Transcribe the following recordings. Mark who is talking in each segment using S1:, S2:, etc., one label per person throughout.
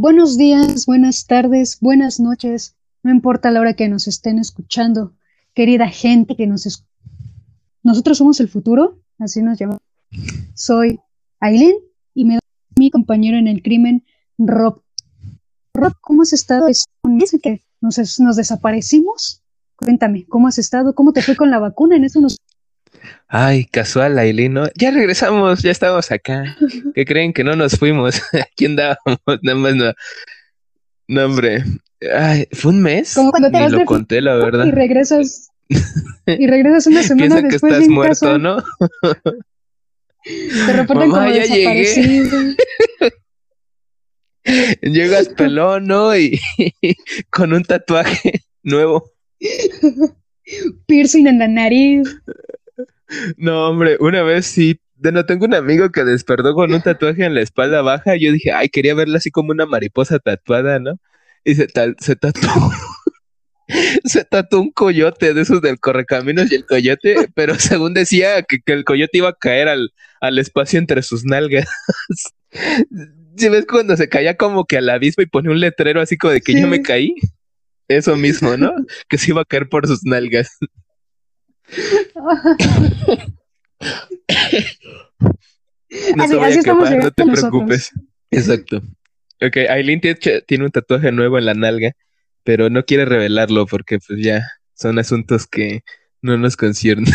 S1: Buenos días, buenas tardes, buenas noches, no importa la hora que nos estén escuchando, querida gente que nos escucha. Nosotros somos el futuro, así nos llamamos. Soy Aileen y me da mi compañero en el crimen, Rob. Rob, ¿cómo has estado? Dice que nos, nos desaparecimos. Cuéntame, ¿cómo has estado? ¿Cómo te fue con la vacuna? En eso nos
S2: Ay, casual, Aileen, ¿no? Ya regresamos, ya estamos acá. ¿Qué creen que no nos fuimos? Aquí andábamos, nada más no. No, hombre. Ay, ¿fue un mes?
S1: Como cuando te
S2: Ni
S1: vas
S2: lo
S1: de
S2: conté, la verdad.
S1: y regresas y regresas una semana
S2: Piensa que
S1: después
S2: estás
S1: bien
S2: muerto,
S1: casual,
S2: ¿no?
S1: Te reportan
S2: Mamá,
S1: como
S2: ya llegué.
S1: desaparecido.
S2: Llegas pelón, ¿no? Y con un tatuaje nuevo.
S1: Piercing en la nariz.
S2: No, hombre, una vez sí. De no tengo un amigo que despertó con un tatuaje en la espalda baja. y Yo dije, ay, quería verla así como una mariposa tatuada, ¿no? Y se, tal, se tatuó. se tatuó un coyote de esos del correcaminos y el coyote, pero según decía que, que el coyote iba a caer al, al espacio entre sus nalgas. Si ves cuando se caía como que al abismo y ponía un letrero así como de que
S1: Sí.
S2: yo me caí? Eso mismo, ¿no? que se iba a caer por sus nalgas. No
S1: Así-
S2: se vaya
S1: así
S2: a
S1: estamos
S2: quemar, no te
S1: nosotros.
S2: preocupes. Exacto. Ok, Aileen tiene, un tatuaje nuevo en la nalga, pero no quiere revelarlo porque pues ya son asuntos que no nos conciernen.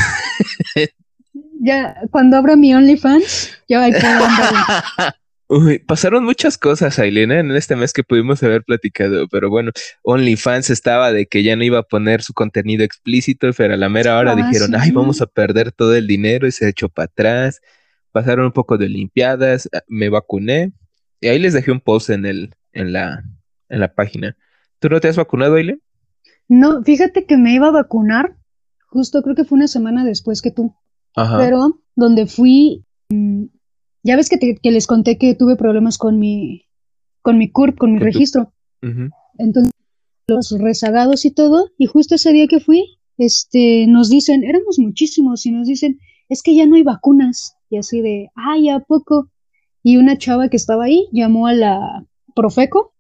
S1: Ya, cuando abra mi OnlyFans, ya ahí puedo andar.
S2: Uy, pasaron muchas cosas, Aileen, ¿eh? en este mes que pudimos haber platicado, pero bueno, OnlyFans estaba de que ya no iba a poner su contenido explícito, pero a la mera hora
S1: Ah,
S2: dijeron,
S1: sí.
S2: ay, vamos a perder todo el dinero y se echó para atrás. Pasaron un poco de limpiadas, ah, me vacuné y ahí les dejé un post en el, en la, en la página. ¿Tú no te has vacunado, Aileen?
S1: No, fíjate que me iba a vacunar, justo creo que fue una semana después que tú,
S2: Ajá.
S1: pero donde fui, mm, ya ves que, te- que les conté que tuve problemas con mi, con mi CURP, con mi registro. Entonces, los rezagados y todo, y justo ese día que fui, este, nos dicen, éramos muchísimos, y nos dicen, es que ya no hay vacunas, y así de, ay, ¿a poco? Y una chava que estaba ahí llamó a la Profeco,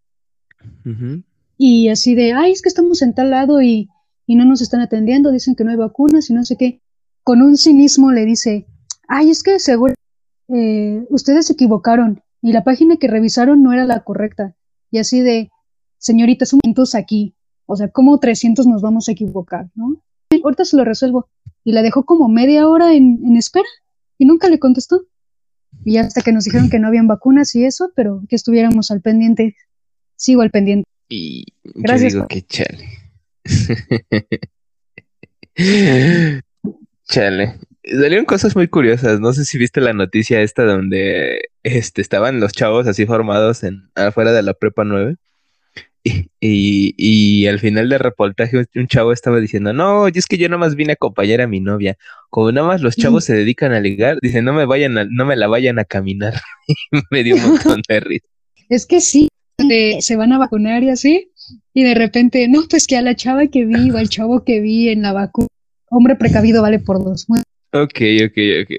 S1: y así de, ay, es que estamos en tal lado y, y no nos están atendiendo, dicen que no hay vacunas y no sé qué. Con un cinismo le dice, ay, es que seguro eh, ustedes se equivocaron y la página que revisaron no era la correcta. Y así de, señorita, son 500 aquí. O sea, ¿cómo 300 nos vamos a equivocar, no? Ahorita se lo resuelvo. Y la dejó como media hora en, en espera y nunca le contestó. Y hasta que nos dijeron que no habían vacunas y eso, pero que estuviéramos al pendiente. Sigo al pendiente.
S2: Y yo
S1: Gracias,
S2: digo que chale. chale. Salieron cosas muy curiosas. No sé si viste la noticia esta donde este, estaban los chavos así formados en afuera de la prepa 9. Y, y, y al final del reportaje un- chavo estaba diciendo, no, es que yo nada más vine a acompañar a mi novia. Como nada más los chavos se dedican a ligar, dice, no me vayan a, no me la vayan a caminar. Y me dio un montón de risa.
S1: Es que sí, de- se van a vacunar y así, y de repente, no, pues que a la chava que vi o al chavo que vi en la vacuna, hombre precavido vale por dos. Muy-
S2: Ok, ok, ok.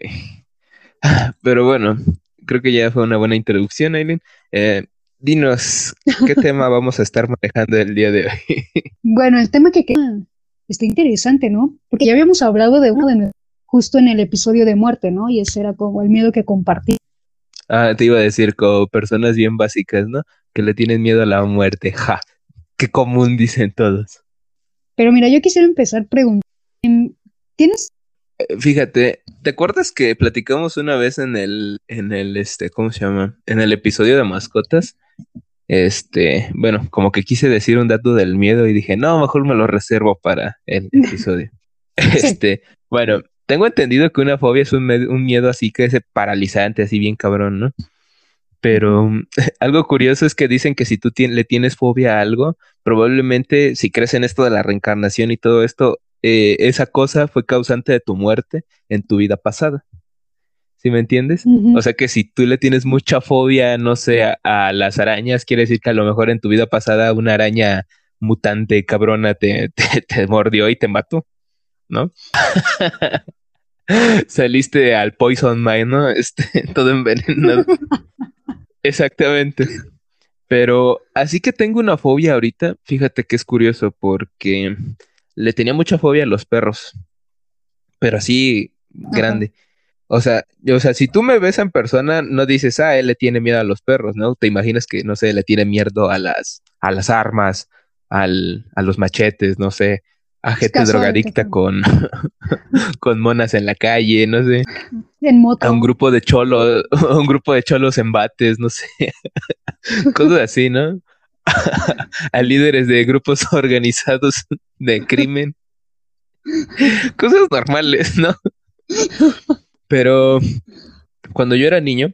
S2: Pero bueno, creo que ya fue una buena introducción, Aileen. Eh, dinos, ¿qué tema vamos a estar manejando el día de hoy?
S1: Bueno, el tema que queda está interesante, ¿no? Porque ya habíamos hablado de uno de justo en el episodio de muerte, ¿no? Y ese era como el miedo que compartí.
S2: Ah, te iba a decir, como personas bien básicas, ¿no? Que le tienen miedo a la muerte. Ja, qué común dicen todos.
S1: Pero mira, yo quisiera empezar preguntando, em, ¿tienes
S2: Fíjate, ¿te acuerdas que platicamos una vez en el, en el, este, ¿cómo se llama? En el episodio de mascotas. Este, bueno, como que quise decir un dato del miedo y dije, no, mejor me lo reservo para el episodio. Este, bueno, tengo entendido que una fobia es un, miedo así que es paralizante, así bien cabrón, ¿no? Pero mm, algo curioso es que dicen que si tú le tienes fobia a algo, probablemente si crees en esto de la reencarnación y todo esto, eh, esa cosa fue causante de tu muerte en tu vida pasada. ¿Sí me entiendes? O sea que si tú le tienes mucha fobia, no sé, a, a las arañas, quiere decir que a lo mejor en tu vida pasada una araña mutante cabrona te, te, te mordió y te mató, ¿no? Saliste al Poison Mine, ¿no? Este, todo envenenado. Exactamente. Pero así que tengo una fobia ahorita, fíjate que es curioso porque le tenía mucha fobia a los perros, pero así grande. O sea, o sea, si tú me ves en persona, no dices, ah, él le tiene miedo a los perros, ¿no? Te imaginas que, no sé, le tiene miedo a las, a las armas, al, a los machetes, no sé, a gente drogadicta con, con monas en la calle, no sé.
S1: En moto.
S2: A un grupo de cholos, un grupo de cholos en bates, no sé. Cosas así, ¿no? a líderes de grupos organizados de crimen. Cosas normales, ¿no? Pero cuando yo era niño,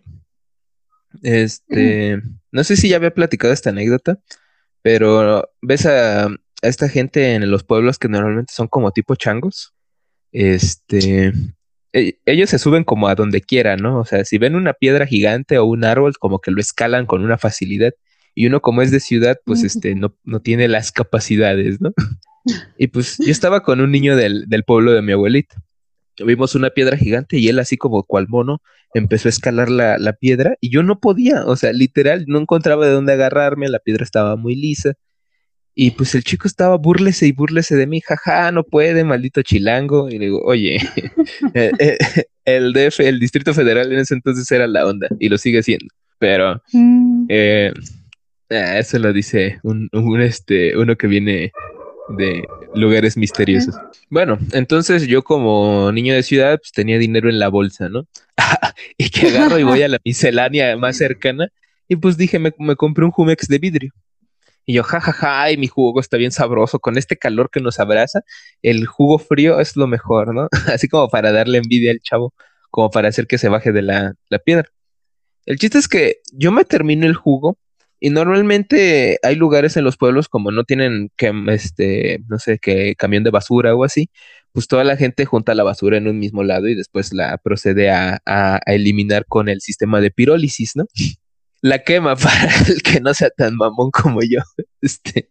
S2: este, no sé si ya había platicado esta anécdota, pero ves a, esta gente en los pueblos que normalmente son como tipo changos, este, e, ellos se suben como a donde quieran, ¿no? O sea, si ven una piedra gigante o un árbol, como que lo escalan con una facilidad. Y uno como es de ciudad, pues este, no, no tiene las capacidades, ¿no? Y pues yo estaba con un niño del, del pueblo de mi abuelita. Vimos una piedra gigante y él así como cual mono empezó a escalar la, la piedra y yo no podía, o sea, literal, no encontraba de dónde agarrarme, la piedra estaba muy lisa y pues el chico estaba burlese y burlese de mí, jaja, no puede, maldito chilango. Y le digo, oye, eh, eh, el DF, el Distrito Federal en ese entonces era la onda y lo sigue siendo. Pero mm. eh, ah, eso lo dice un, este, uno que viene de lugares misteriosos. Bueno, entonces yo como niño de ciudad, pues tenía dinero en la bolsa, ¿no? y que agarro y voy a la miscelánea más cercana y pues dije, me, me compré un Jumex de vidrio. Y yo, jajaja, y mi jugo está bien sabroso, con este calor que nos abraza, el jugo frío es lo mejor, ¿no? Así como para darle envidia al chavo, como para hacer que se baje de la, piedra. El chiste es que yo me termino el jugo y normalmente hay lugares en los pueblos como no tienen que, este, no sé, que camión de basura o así, pues toda la gente junta la basura en un mismo lado y después la procede a, a eliminar con el sistema de pirólisis, ¿no? la quema para el que no sea tan mamón como yo. Este.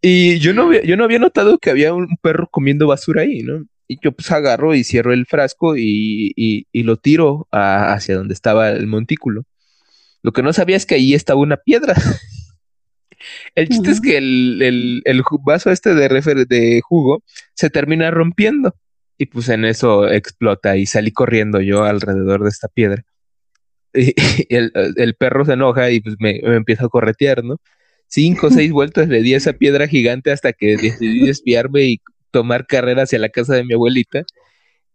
S2: Y yo no, yo no había notado que había un perro comiendo basura ahí, ¿no? Y yo pues agarro y cierro el frasco y, y, lo tiro hacia donde estaba el montículo. Lo que no sabía es que ahí estaba una piedra. el chiste es que el, el, vaso este de, refer de jugo se termina rompiendo. Y pues en eso explota y salí corriendo yo alrededor de esta piedra. y el, perro se enoja y pues me, empieza a corretear, ¿no? Cinco o seis vueltas le di a esa piedra gigante hasta que decidí desviarme y tomar carrera hacia la casa de mi abuelita.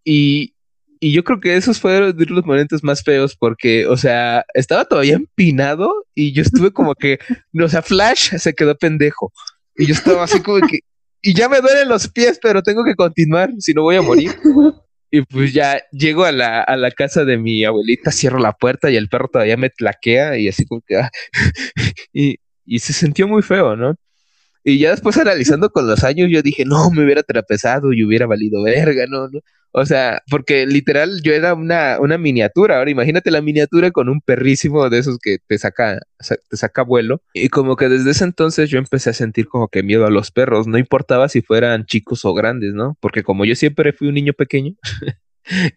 S2: Y, y yo creo que esos fueron los momentos más feos porque, o sea, estaba todavía empinado y yo estuve como que, o sea, Flash se quedó pendejo. Y yo estaba así como que, y ya me duelen los pies, pero tengo que continuar, si no voy a morir. Y pues ya llego a la, a la casa de mi abuelita, cierro la puerta y el perro todavía me tlaquea y así como que... Ah, y, y se sintió muy feo, ¿no? Y ya después analizando con los años, yo dije, no, me hubiera trapezado y hubiera valido verga, no, no. O sea, porque literal yo era una, una miniatura. Ahora imagínate la miniatura con un perrísimo de esos que te saca, te saca vuelo. Y como que desde ese entonces yo empecé a sentir como que miedo a los perros. No importaba si fueran chicos o grandes, ¿no? Porque como yo siempre fui un niño pequeño,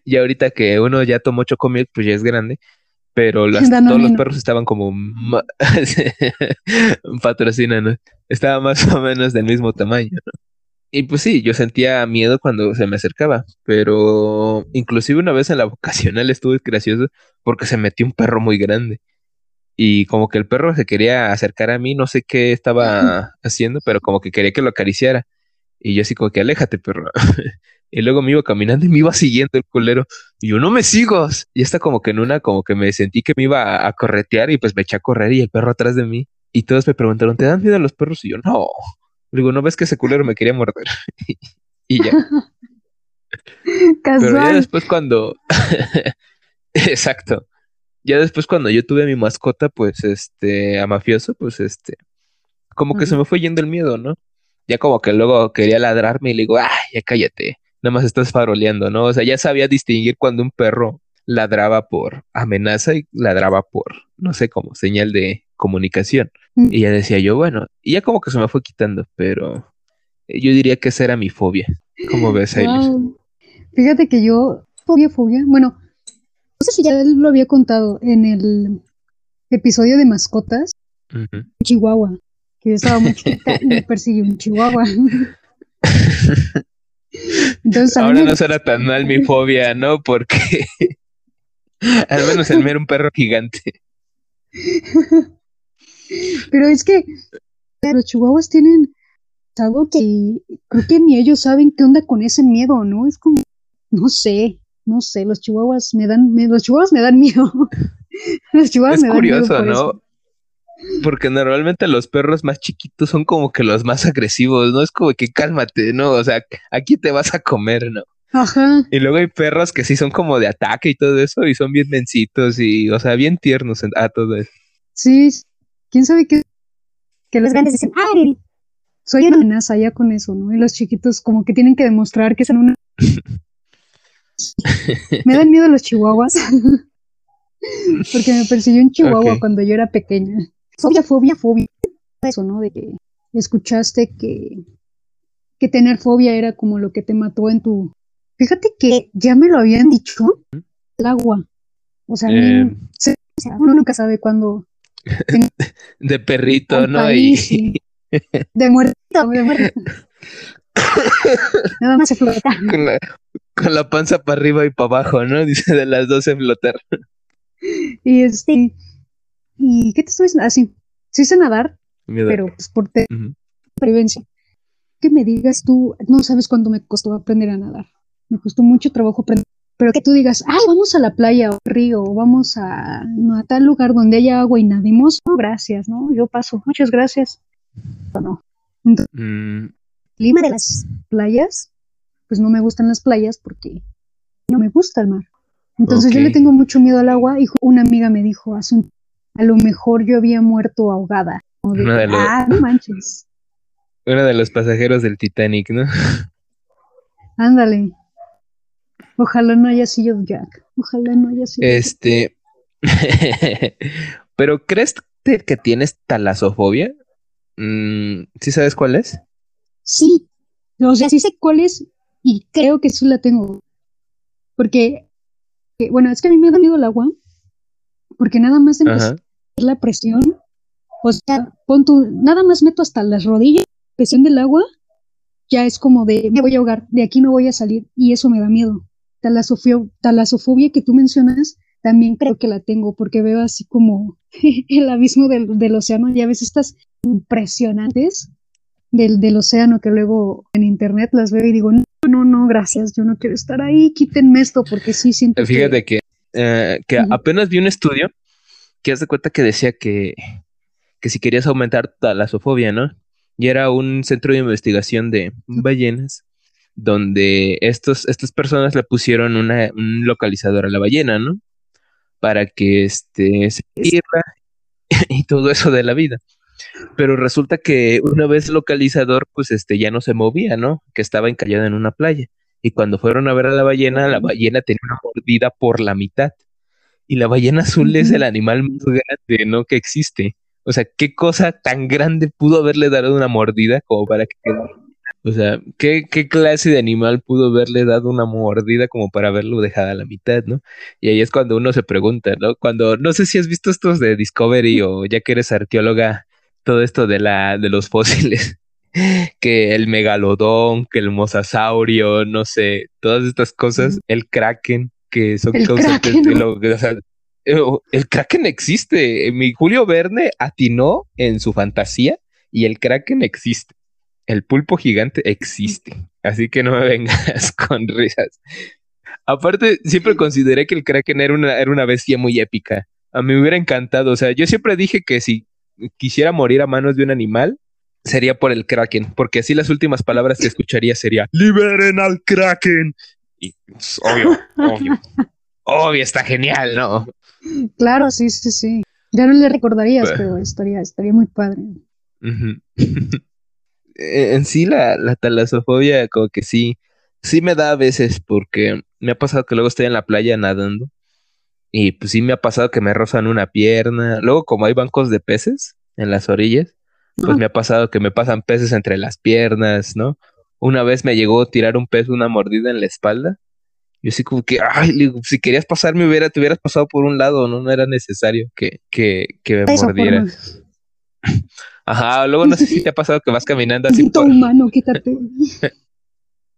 S2: y ahorita que uno ya tomó chocomilk, pues ya es grande. Pero todos los perros estaban como patrocinan, Estaba más o menos del mismo tamaño, ¿no? Y pues sí, yo sentía miedo cuando se me acercaba, pero inclusive una vez en la vocacional estuve gracioso porque se metió un perro muy grande. Y como que el perro se quería acercar a mí, no sé qué estaba haciendo, pero como que quería que lo acariciara. Y yo así como que aléjate, perro. y luego me iba caminando y me iba siguiendo el culero. Y yo, no me sigo. Y está como que en una, como que me sentí que me iba a, corretear y pues me eché a correr y el perro atrás de mí. Y todos me preguntaron, ¿te dan miedo a los perros? Y yo, no. Digo, ¿no ves que ese culero me quería morder? y ya. Pero ya después cuando... Exacto. Ya después cuando yo tuve a mi mascota, pues, este, a mafioso, pues, este, como que se me fue yendo el miedo, ¿no? Ya como que luego quería ladrarme y le digo, ay, ya cállate, nada más estás faroleando, ¿no? O sea, ya sabía distinguir cuando un perro ladraba por amenaza y ladraba por, no sé, como señal de comunicación. Mm. Y ya decía yo, bueno, y ya como que se me fue quitando, pero yo diría que esa era mi fobia. ¿Cómo ves,
S1: wow. Fíjate que yo, fobia, fobia, bueno, no sé si ya lo había contado en el, episodio de mascotas, Chihuahua, que yo estaba muy chiquita y me persiguió un Chihuahua.
S2: Entonces, Ahora no será tan mal mi fobia, ¿no? Porque al menos el mero un perro gigante.
S1: Pero es que los chihuahuas tienen algo que creo que ni ellos saben qué onda con ese miedo, ¿no? Es como, no sé, no sé, los chihuahuas me dan, los chihuahuas me dan miedo.
S2: los chihuahuas es curioso, ¿no? Porque normalmente los perros más chiquitos son como que los más agresivos, ¿no? Es como que cálmate, ¿no? O sea, aquí te vas a comer, ¿no? Ajá. Y luego hay perros que sí son como de ataque y todo eso, y son bien mencitos y, o sea, bien tiernos a todo eso.
S1: Sí, quién sabe qué. Que los grandes dicen, ¡ay! Soy una amenaza ya con eso, ¿no? Y los chiquitos como que tienen que demostrar que son una. me dan miedo los chihuahuas. Porque me persiguió un chihuahua cuando yo era pequeña. Fobia, fobia, fobia. Eso, ¿no? De que escuchaste que, que tener fobia era como lo que te mató en tu. Fíjate que ya me lo habían dicho. El agua. O sea, eh. uno nunca sabe cuándo.
S2: De perrito, ¿no? Y...
S1: De muerto, de muerto. Nada más se flota.
S2: Con la, con la panza para arriba y para abajo, ¿no? Dice de las dos en flotar.
S1: Y este. ¿Y qué te estoy diciendo? Así. Ah, sí sé nadar, pero pues por te prevención. Que me digas tú, no sabes cuándo me costó aprender a nadar. Me costó mucho trabajo aprender. Pero que tú digas, ay, vamos a la playa o río, o vamos a, a tal lugar donde haya agua y nademos. No, gracias, ¿no? Yo paso. Muchas gracias. No. Entonces, mm. clima de las playas, pues no me gustan las playas porque no me gusta el mar. Entonces yo le tengo mucho miedo al agua y una amiga me dijo hace un a lo mejor yo había muerto ahogada. ah, no manches.
S2: Uno de los pasajeros del Titanic, ¿no?
S1: Ándale. Ojalá no haya sido Jack. Ojalá no haya sido.
S2: Este. Pero ¿crees que tienes talasofobia? Mm, ¿Sí sabes cuál es?
S1: Sí. O sea, sí sé cuál es y creo que sí la tengo. Porque, bueno, es que a mí me da miedo el agua porque nada más empezar la presión, o sea, pon tu, nada más meto hasta las rodillas, presión del agua, ya es como de, me voy a ahogar, de aquí no voy a salir, y eso me da miedo. Talasofobia que tú mencionas, también creo que la tengo, porque veo así como el abismo del, océano, y a veces estas impresionantes del, del océano que luego en internet las veo y digo, no, no, no, gracias, yo no quiero estar ahí, quítenme esto, porque sí siento
S2: Fíjate que eh, que apenas vi un estudio que hace cuenta que decía que, que si querías aumentar talasofobia, ¿no? Y era un centro de investigación de ballenas donde estos, estas personas le pusieron una, un localizador a la ballena, ¿no? Para que este, se pierda y todo eso de la vida. Pero resulta que una vez el localizador, pues este, ya no se movía, ¿no? Que estaba encallado en una playa. Y cuando fueron a ver a la ballena, la ballena tenía una mordida por la mitad. Y la ballena azul es el animal más grande, ¿no? Que existe. O sea, ¿qué cosa tan grande pudo haberle dado una mordida como para que... O sea, ¿qué, ¿qué, clase de animal pudo haberle dado una mordida como para haberlo dejado a la mitad, ¿no? Y ahí es cuando uno se pregunta, ¿no? Cuando, no sé si has visto estos de Discovery o ya que eres arqueóloga, todo esto de la, de los fósiles que el megalodón, que el mosasaurio, no sé, todas estas cosas, el kraken, que son de lo o sea, eh, el kraken existe. Mi Julio Verne atinó en su fantasía y el kraken existe. El pulpo gigante existe. Así que no me vengas con risas. Aparte, siempre consideré que el kraken era una, era una bestia muy épica. A mí me hubiera encantado. O sea, yo siempre dije que si quisiera morir a manos de un animal, sería por el Kraken, porque así las últimas palabras que escucharía sería ¡Liberen al Kraken! Y pues, obvio, obvio, obvio, está genial, ¿no?
S1: Claro, sí, sí, sí. Ya no le recordarías, pero estaría, estaría muy padre.
S2: en sí, la, la talasofobia, como que sí, sí me da a veces, porque me ha pasado que luego estoy en la playa nadando. Y pues sí me ha pasado que me rozan una pierna. Luego, como hay bancos de peces en las orillas, pues me ha pasado que me pasan peces entre las piernas, ¿no? Una vez me llegó a tirar un pez una mordida en la espalda Yo así como que, ay, si querías pasarme, hubiera, te hubieras pasado por un lado, ¿no? No era necesario que, que, que me mordiera. Ajá, luego no sé si te ha pasado que vas caminando así.
S1: Por... humano, quítate.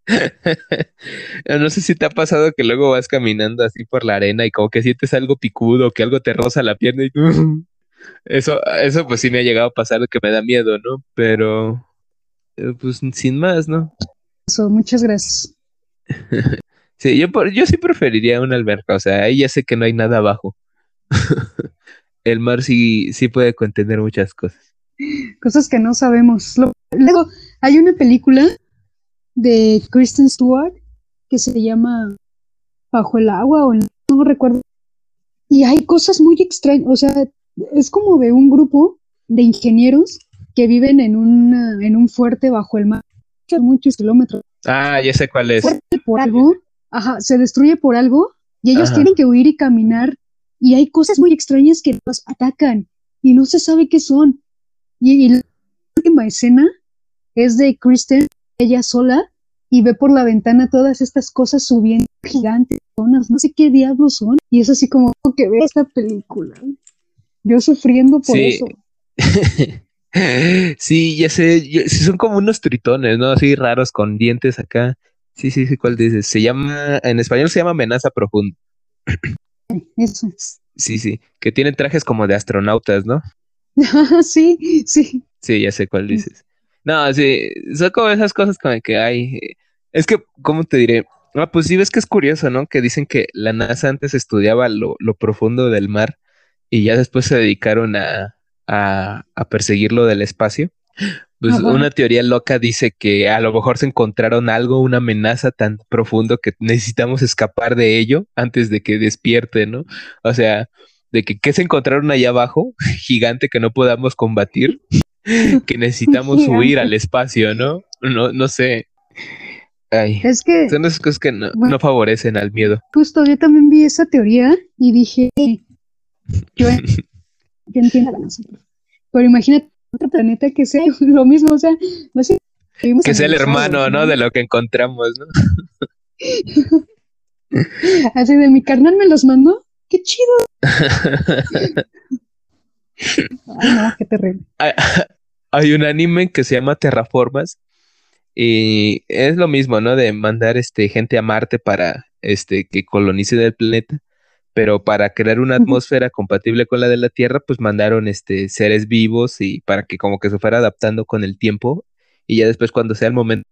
S2: no sé si te ha pasado que luego vas caminando así por la arena y como que sientes algo picudo, que algo te roza la pierna y eso, eso pues sí me ha llegado a pasar que me da miedo, ¿no? Pero eh, pues sin más, ¿no?
S1: Eso, muchas gracias.
S2: sí, yo, yo sí preferiría una alberca, o sea, ahí ya sé que no hay nada abajo. El mar sí, sí puede contener muchas cosas.
S1: Cosas que no sabemos. Luego, hay una película de Kristen Stewart que se llama Bajo el agua o no recuerdo. Y hay cosas muy extrañas, o sea, es como de un grupo de ingenieros que viven en, una, en un fuerte bajo el mar, muchos kilómetros.
S2: Ah, ya sé cuál es.
S1: Por algo, ajá, se destruye por algo y ellos tienen que huir y caminar y hay cosas muy extrañas que los atacan y no se sabe qué son. Y, y la última escena es de Kristen ella sola y ve por la ventana todas estas cosas subiendo gigantes, zonas, no sé qué diablos son. Y es así como que ve esta película. Yo sufriendo por eso.
S2: sí, ya sé, son como unos tritones, ¿no? Así raros con dientes acá. Sí, sí, sí, ¿cuál dices? Se llama, en español se llama amenaza profunda.
S1: Eso.
S2: Sí, sí, que tienen trajes como de astronautas, ¿no?
S1: sí, sí.
S2: Sí, ya sé cuál dices. No, sí, son como esas cosas como que hay. Es que, ¿cómo te diré? Ah, pues sí, ves que es curioso, ¿no? Que dicen que la NASA antes estudiaba lo, profundo del mar y ya después se dedicaron a, a, a perseguirlo del espacio. Pues una teoría loca dice que a lo mejor se encontraron algo, una amenaza tan profundo que necesitamos escapar de ello antes de que despierte, ¿no? O sea, de que ¿qué se encontraron allá abajo? Gigante que no podamos combatir que necesitamos huir al espacio, ¿no? No, no sé. Ay,
S1: es que
S2: son esas cosas que no, favorecen al miedo.
S1: Justo, yo también vi esa teoría y dije, yo, entiendo la pero imagínate otro planeta que sea lo mismo, o sea,
S2: que sea el hermano, ¿no? De lo que encontramos, ¿no?
S1: Así de mi carnal me los mandó, qué chido. Ay, no, qué terrible.
S2: Hay, un anime que se llama Terraformas y es lo mismo, ¿no? De mandar este, gente a Marte para este, que colonice el planeta, pero para crear una atmósfera compatible con la de la Tierra, pues mandaron este, seres vivos y para que como que se fuera adaptando con el tiempo y ya después cuando sea el momento,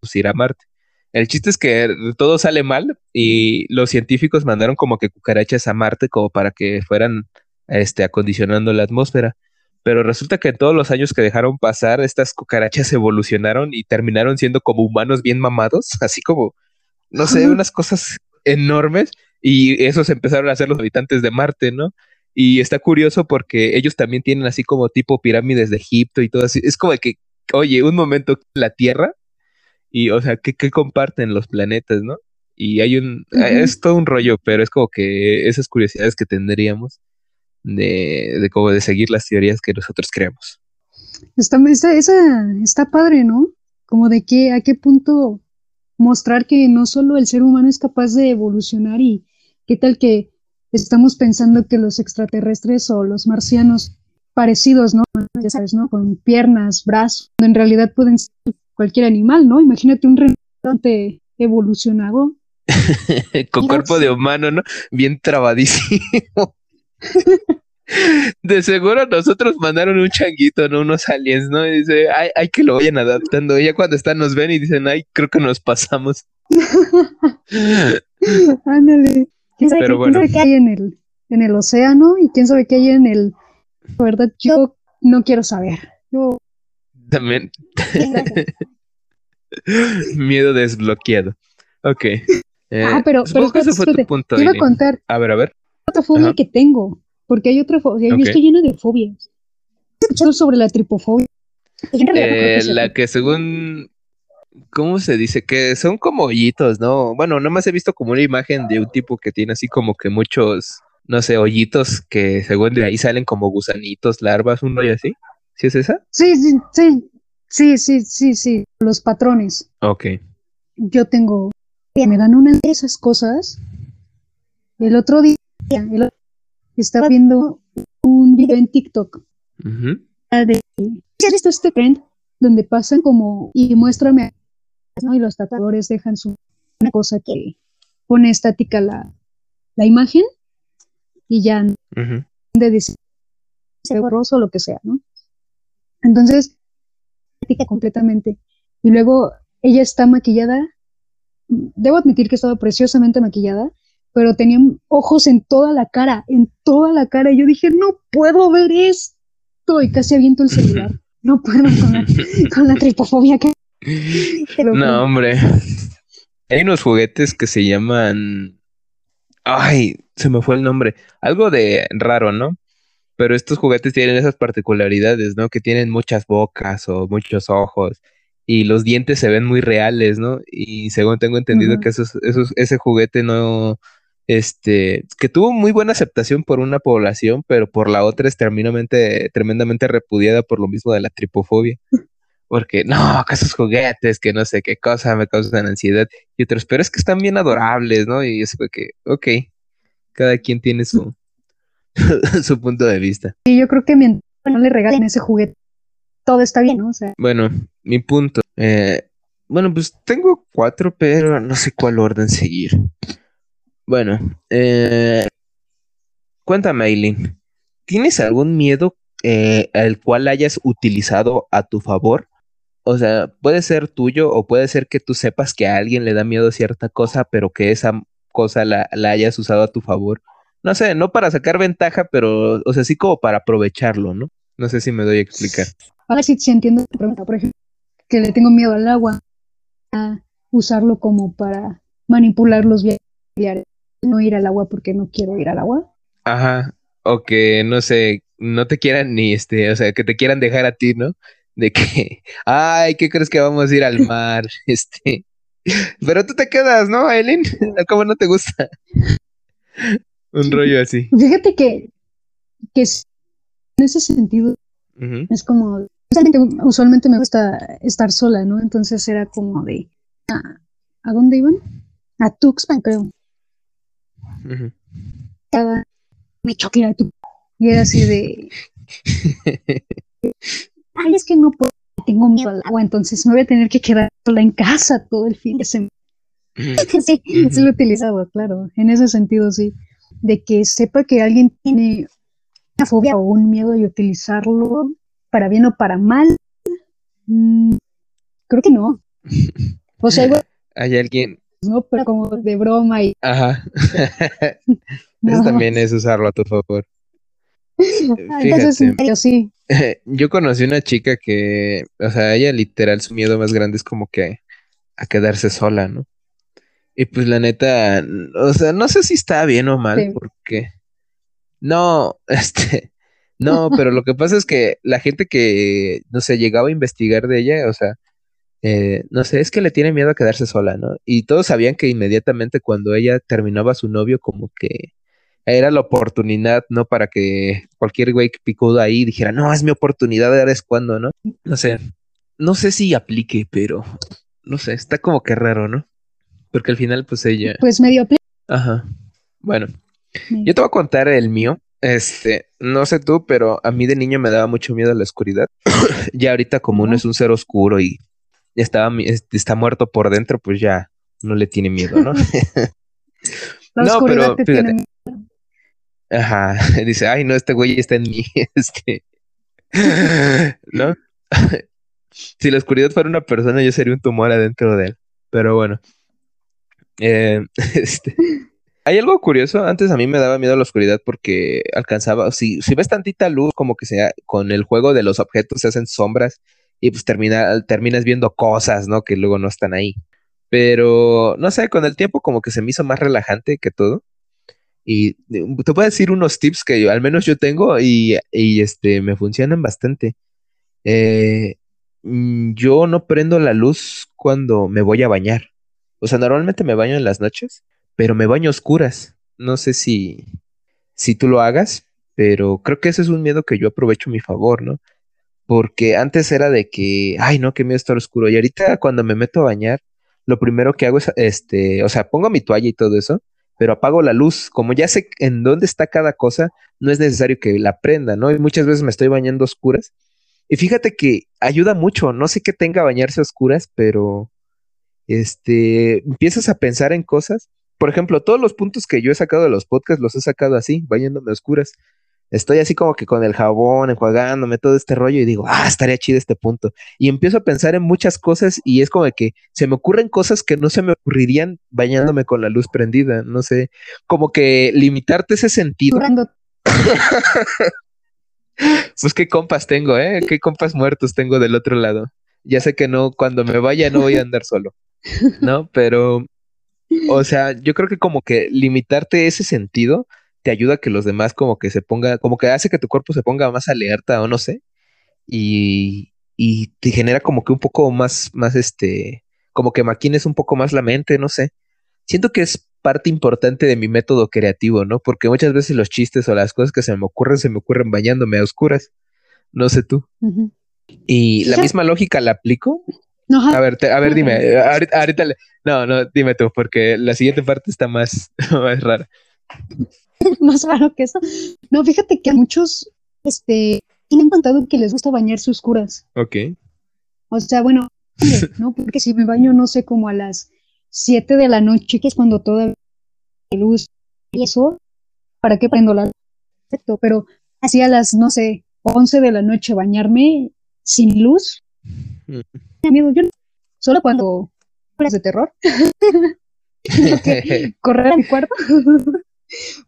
S2: pues ir a Marte. El chiste es que todo sale mal y los científicos mandaron como que cucarachas a Marte como para que fueran este, acondicionando la atmósfera. Pero resulta que en todos los años que dejaron pasar, estas cucarachas evolucionaron y terminaron siendo como humanos bien mamados, así como, no sé, unas cosas enormes. Y esos empezaron a ser los habitantes de Marte, ¿no? Y está curioso porque ellos también tienen así como tipo pirámides de Egipto y todo así. Es como que, oye, un momento la Tierra y, o sea, ¿qué, comparten los planetas, no? Y hay un, es todo un rollo, pero es como que esas curiosidades que tendríamos de, de, como de seguir las teorías que nosotros creemos.
S1: Está, esa, está padre, ¿no? Como de que a qué punto mostrar que no solo el ser humano es capaz de evolucionar y qué tal que estamos pensando que los extraterrestres o los marcianos parecidos, ¿no? Ya sabes, ¿no? Con piernas, brazos, en realidad pueden ser cualquier animal, ¿no? Imagínate un rinoceronte evolucionado.
S2: Con cuerpo de humano, ¿no? Bien trabadísimo. De seguro nosotros mandaron un changuito, ¿no? Unos aliens, ¿no? Y dice, ay, ay, que lo vayan adaptando. Y ya cuando están nos ven y dicen, ay, creo que nos pasamos.
S1: Ándale. Pero bueno. qué hay en el, en el océano? ¿Y quién sabe qué hay en el... La verdad, yo no quiero saber. Yo...
S2: También. Miedo desbloqueado. Ok.
S1: ah, pero, pero
S2: que ese fue tu punto.
S1: Iba a contar.
S2: A ver, a ver
S1: otra fobia que tengo, porque hay otra fobia, yo estoy lleno de fobias. ¿Has escuchado sobre la tripofobia?
S2: Eh, la que según, ¿cómo se dice? Que son como hoyitos, ¿no? Bueno, nomás he visto como una imagen de un tipo que tiene así como que muchos, no sé, hoyitos que según de ahí salen como gusanitos, larvas, un rollo así. ¿Sí es esa?
S1: Sí, sí, sí. Sí, sí, sí, sí. Los patrones.
S2: Ok.
S1: Yo tengo me dan una de esas cosas. El otro día, estaba viendo un video en TikTok de ¿Has visto este trend donde pasan como y muéstrame ¿no? y los tatuadores dejan su una cosa que pone estática la, la imagen y ya de decir borroso o lo que sea, ¿no? Entonces, estática completamente. Y luego ella está maquillada, debo admitir que estaba preciosamente maquillada, pero tenía ojos en toda la cara, en toda la cara. Y yo dije, no puedo ver esto. Y casi aviento el celular. No puedo con la, tripofobia que...
S2: No, hombre. Hay unos juguetes que se llaman... Ay, se me fue el nombre. Algo de raro, ¿no? Pero estos juguetes tienen esas particularidades, ¿no? Que tienen muchas bocas o muchos ojos y los dientes se ven muy reales, ¿no? Y según tengo entendido que esos, esos, ese juguete no, este, que tuvo muy buena aceptación por una población, pero por la otra es tremendamente, tremendamente repudiada por lo mismo de la tripofobia. Porque no, que esos juguetes, que no sé qué cosa me causan ansiedad. Y otros, pero es que están bien adorables, ¿no? Y es que, ok, cada quien tiene su, su punto de vista.
S1: Y yo creo que mientras no le regalen ese juguete, todo está bien, ¿no? O sea.
S2: Bueno, mi punto. Eh, bueno, pues tengo cuatro, pero no sé cuál orden seguir. Bueno, eh, cuéntame, Aileen, ¿tienes algún miedo eh, al cual hayas utilizado a tu favor? O sea, puede ser tuyo o puede ser que tú sepas que a alguien le da miedo cierta cosa, pero que esa cosa la, hayas usado a tu favor. No sé, no para sacar ventaja, pero, o sea, sí como para aprovecharlo, ¿no? No sé si me doy a explicar.
S1: A ver si, si entiendo tu pregunta, por ejemplo, que le tengo miedo al agua, a usarlo como para manipular los viajes no ir al agua porque no quiero ir al agua.
S2: Ajá, o que no sé, no te quieran ni este, o sea, que te quieran dejar a ti, ¿no? De que, ay, ¿qué crees que vamos a ir al mar? Este, pero tú te quedas, ¿no, Aileen? ¿Cómo no te gusta? Un rollo así.
S1: Fíjate que, que en ese sentido es como, usualmente me gusta estar sola, ¿no? Entonces era como de, ¿a, ¿a dónde iban? A Tuxpan, creo me choqué Y era así de. Ay, es que no puedo, tengo miedo al agua, entonces me voy a tener que quedar sola en casa todo el fin de semana. sí, sí lo he utilizado, claro, en ese sentido sí. De que sepa que alguien tiene una fobia o un miedo y utilizarlo para bien o para mal. Mm, creo que no. O sea,
S2: hay alguien,
S1: ¿no? Pero como de broma y...
S2: Ajá. Eso también es usarlo a tu favor.
S1: Fíjate, yo sí.
S2: Yo conocí una chica que, o sea, ella literal su miedo más grande es como que a quedarse sola, ¿no? Y pues la neta, o sea, no sé si está bien o mal, porque no, este, no, pero lo que pasa es que la gente que, no sé, llegaba a investigar de ella, o sea, eh, no sé, es que le tiene miedo a quedarse sola, ¿no? Y todos sabían que inmediatamente cuando ella terminaba su novio, como que era la oportunidad, ¿no? Para que cualquier güey que picudo ahí dijera, no, es mi oportunidad, ahora es cuando, ¿no? No sé, no sé si aplique, pero no sé, está como que raro, ¿no? Porque al final, pues ella.
S1: Pues medio.
S2: Ajá. Bueno, yo te voy a contar el mío. Este, no sé tú, pero a mí de niño me daba mucho miedo a la oscuridad. ya ahorita, como uno es un ser oscuro y estaba, está muerto por dentro, pues ya no le tiene miedo, ¿no? no, pero fíjate. Ajá, dice, ay, no, este güey está en mí, este, ¿no? si la oscuridad fuera una persona, yo sería un tumor adentro de él, pero bueno. Eh, este, hay algo curioso, antes a mí me daba miedo la oscuridad porque alcanzaba, si, si ves tantita luz, como que sea, con el juego de los objetos se hacen sombras y pues termina, terminas viendo cosas, ¿no? Que luego no están ahí. Pero, no sé, con el tiempo como que se me hizo más relajante que todo. Y te puedo decir unos tips que al menos yo tengo y, este, me funcionan bastante. Eh, mm, yo no prendo la luz cuando me voy a bañar. O sea, normalmente me baño en las noches, pero me baño oscuras. No sé si, si tú lo hagas, pero creo que ese es un miedo que yo aprovecho a mi favor, ¿no? porque antes era de que, ay, no, que miedo estar oscuro. Y ahorita cuando me meto a bañar, lo primero que hago es, este, o sea, pongo mi toalla y todo eso, pero apago la luz. Como ya sé en dónde está cada cosa, no es necesario que la prenda, ¿no? Y muchas veces me estoy bañando a oscuras. Y fíjate que ayuda mucho, no sé qué tenga bañarse a oscuras, pero este, empiezas a pensar en cosas. Por ejemplo, todos los puntos que yo he sacado de los podcasts los he sacado así, bañándome a oscuras. Estoy así como que con el jabón, enjuagándome todo este rollo y digo, ah, estaría chido este punto. Y empiezo a pensar en muchas cosas y es como que se me ocurren cosas que no se me ocurrirían bañándome con la luz prendida. No sé, como que limitarte ese sentido. pues qué compas tengo, ¿eh? Qué compas muertos tengo del otro lado. Ya sé que no, cuando me vaya no voy a andar solo. ¿no? Pero, o sea, yo creo que como que limitarte ese sentido te ayuda a que los demás como que se ponga, como que hace que tu cuerpo se ponga más alerta o no sé, y, y te genera como que un poco más, más este, como que maquines un poco más la mente, no sé. Siento que es parte importante de mi método creativo, ¿no? Porque muchas veces los chistes o las cosas que se me ocurren se me ocurren bañándome a oscuras. No sé tú. Y la misma lógica la aplico a ver, a ver, dime, ahorita, no, no, dime tú, porque la siguiente parte está más, más rara.
S1: más raro que eso. No, fíjate que a muchos, este, tienen contado que les gusta bañarse oscuras.
S2: Ok.
S1: O sea, bueno, ¿no? Porque si me baño, no sé, como a las 7 de la noche, que es cuando toda la luz y eso, ¿para qué prendo la Perfecto, pero así a las, no sé, 11 de la noche bañarme sin luz, mm amigo, yo solo cuando horas de terror correr a mi cuarto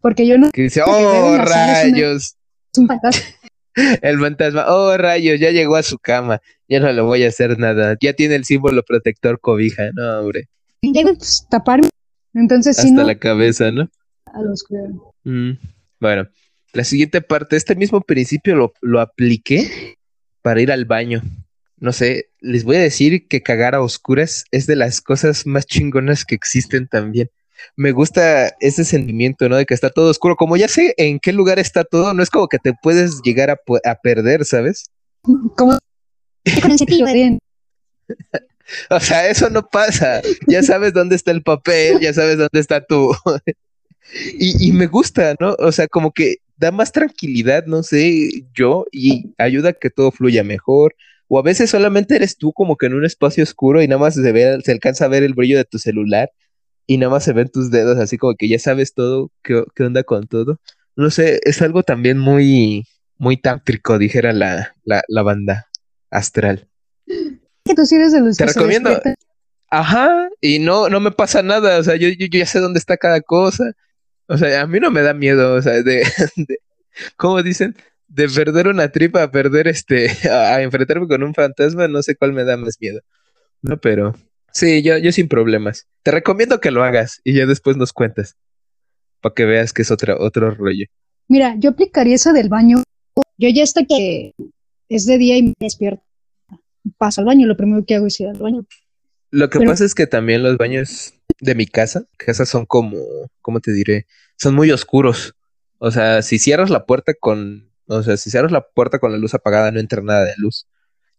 S1: porque yo no
S2: que dice oh rayos.
S1: Un fantasma.
S2: El fantasma oh rayos ya llegó a su cama ya no le voy a hacer nada ya tiene el símbolo protector cobija no hombre.
S1: Llego pues, taparme. Entonces
S2: hasta la cabeza no
S1: a los
S2: mm, bueno la siguiente parte este mismo principio lo, lo apliqué para ir al baño no sé, les voy a decir que cagar a oscuras es de las cosas más chingonas que existen también. Me gusta ese sentimiento, ¿no? De que está todo oscuro. Como ya sé en qué lugar está todo, no es como que te puedes llegar a, a perder, ¿sabes?
S1: Como con el cepillo bien.
S2: o sea, eso no pasa. Ya sabes dónde está el papel, ya sabes dónde está tú. y, y me gusta, ¿no? O sea, como que da más tranquilidad, no sé, yo, y ayuda a que todo fluya mejor, o a veces solamente eres tú como que en un espacio oscuro y nada más se ve, se alcanza a ver el brillo de tu celular y nada más se ven tus dedos, así como que ya sabes todo, qué, onda con todo. No sé, es algo también muy, muy tántrico, dijera la, la, banda astral.
S1: Que tú sí eres de los
S2: Te recomiendo. Ajá, y no, no me pasa nada, o sea, yo, yo, ya sé dónde está cada cosa. O sea, a mí no me da miedo, o sea, de, de ¿cómo dicen? de perder una tripa a perder este, a, enfrentarme con un fantasma, no sé cuál me da más miedo. No, pero sí, yo, yo sin problemas. Te recomiendo que lo hagas y ya después nos cuentas. Para que veas que es otro, otro rollo.
S1: Mira, yo aplicaría esa del baño. Yo ya hasta que es de día y me despierto. Paso al baño, lo primero que hago es ir al baño.
S2: Lo que pasa es que también los baños de mi casa, casas son como, ¿cómo te diré? Son muy oscuros. O sea, si cierras la puerta con o sea, si cierras la puerta con la luz apagada, no entra nada de luz.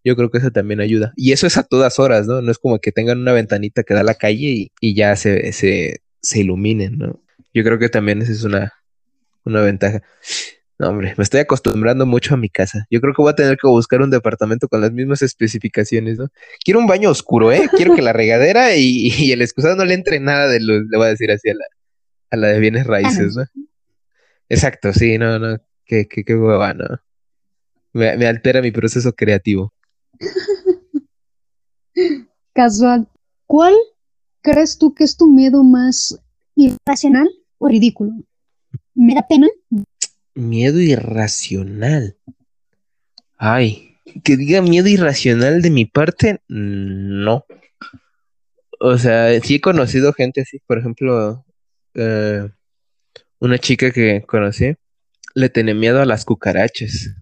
S2: Yo creo que eso también ayuda. Y eso es a todas horas, ¿no? No es como que tengan una ventanita que da a la calle y, ya se, se, se, iluminen, ¿no? Yo creo que también esa es una, una ventaja. No, hombre, me estoy acostumbrando mucho a mi casa. Yo creo que voy a tener que buscar un departamento con las mismas especificaciones, ¿no? Quiero un baño oscuro, ¿eh? Quiero que la regadera y, el excusado no le entre nada de luz, le voy a decir así a la, a la de bienes raíces, ¿no? Exacto, sí, no, no. Qué, qué, qué hueva, ¿no? Me, me altera mi proceso creativo.
S1: Casual. ¿Cuál crees tú que es tu miedo más irracional o ridículo? ¿Me da pena?
S2: Miedo irracional. Ay, que diga miedo irracional de mi parte, no. O sea, sí he conocido gente así, por ejemplo, eh, una chica que conocí le tenía miedo a las cucarachas.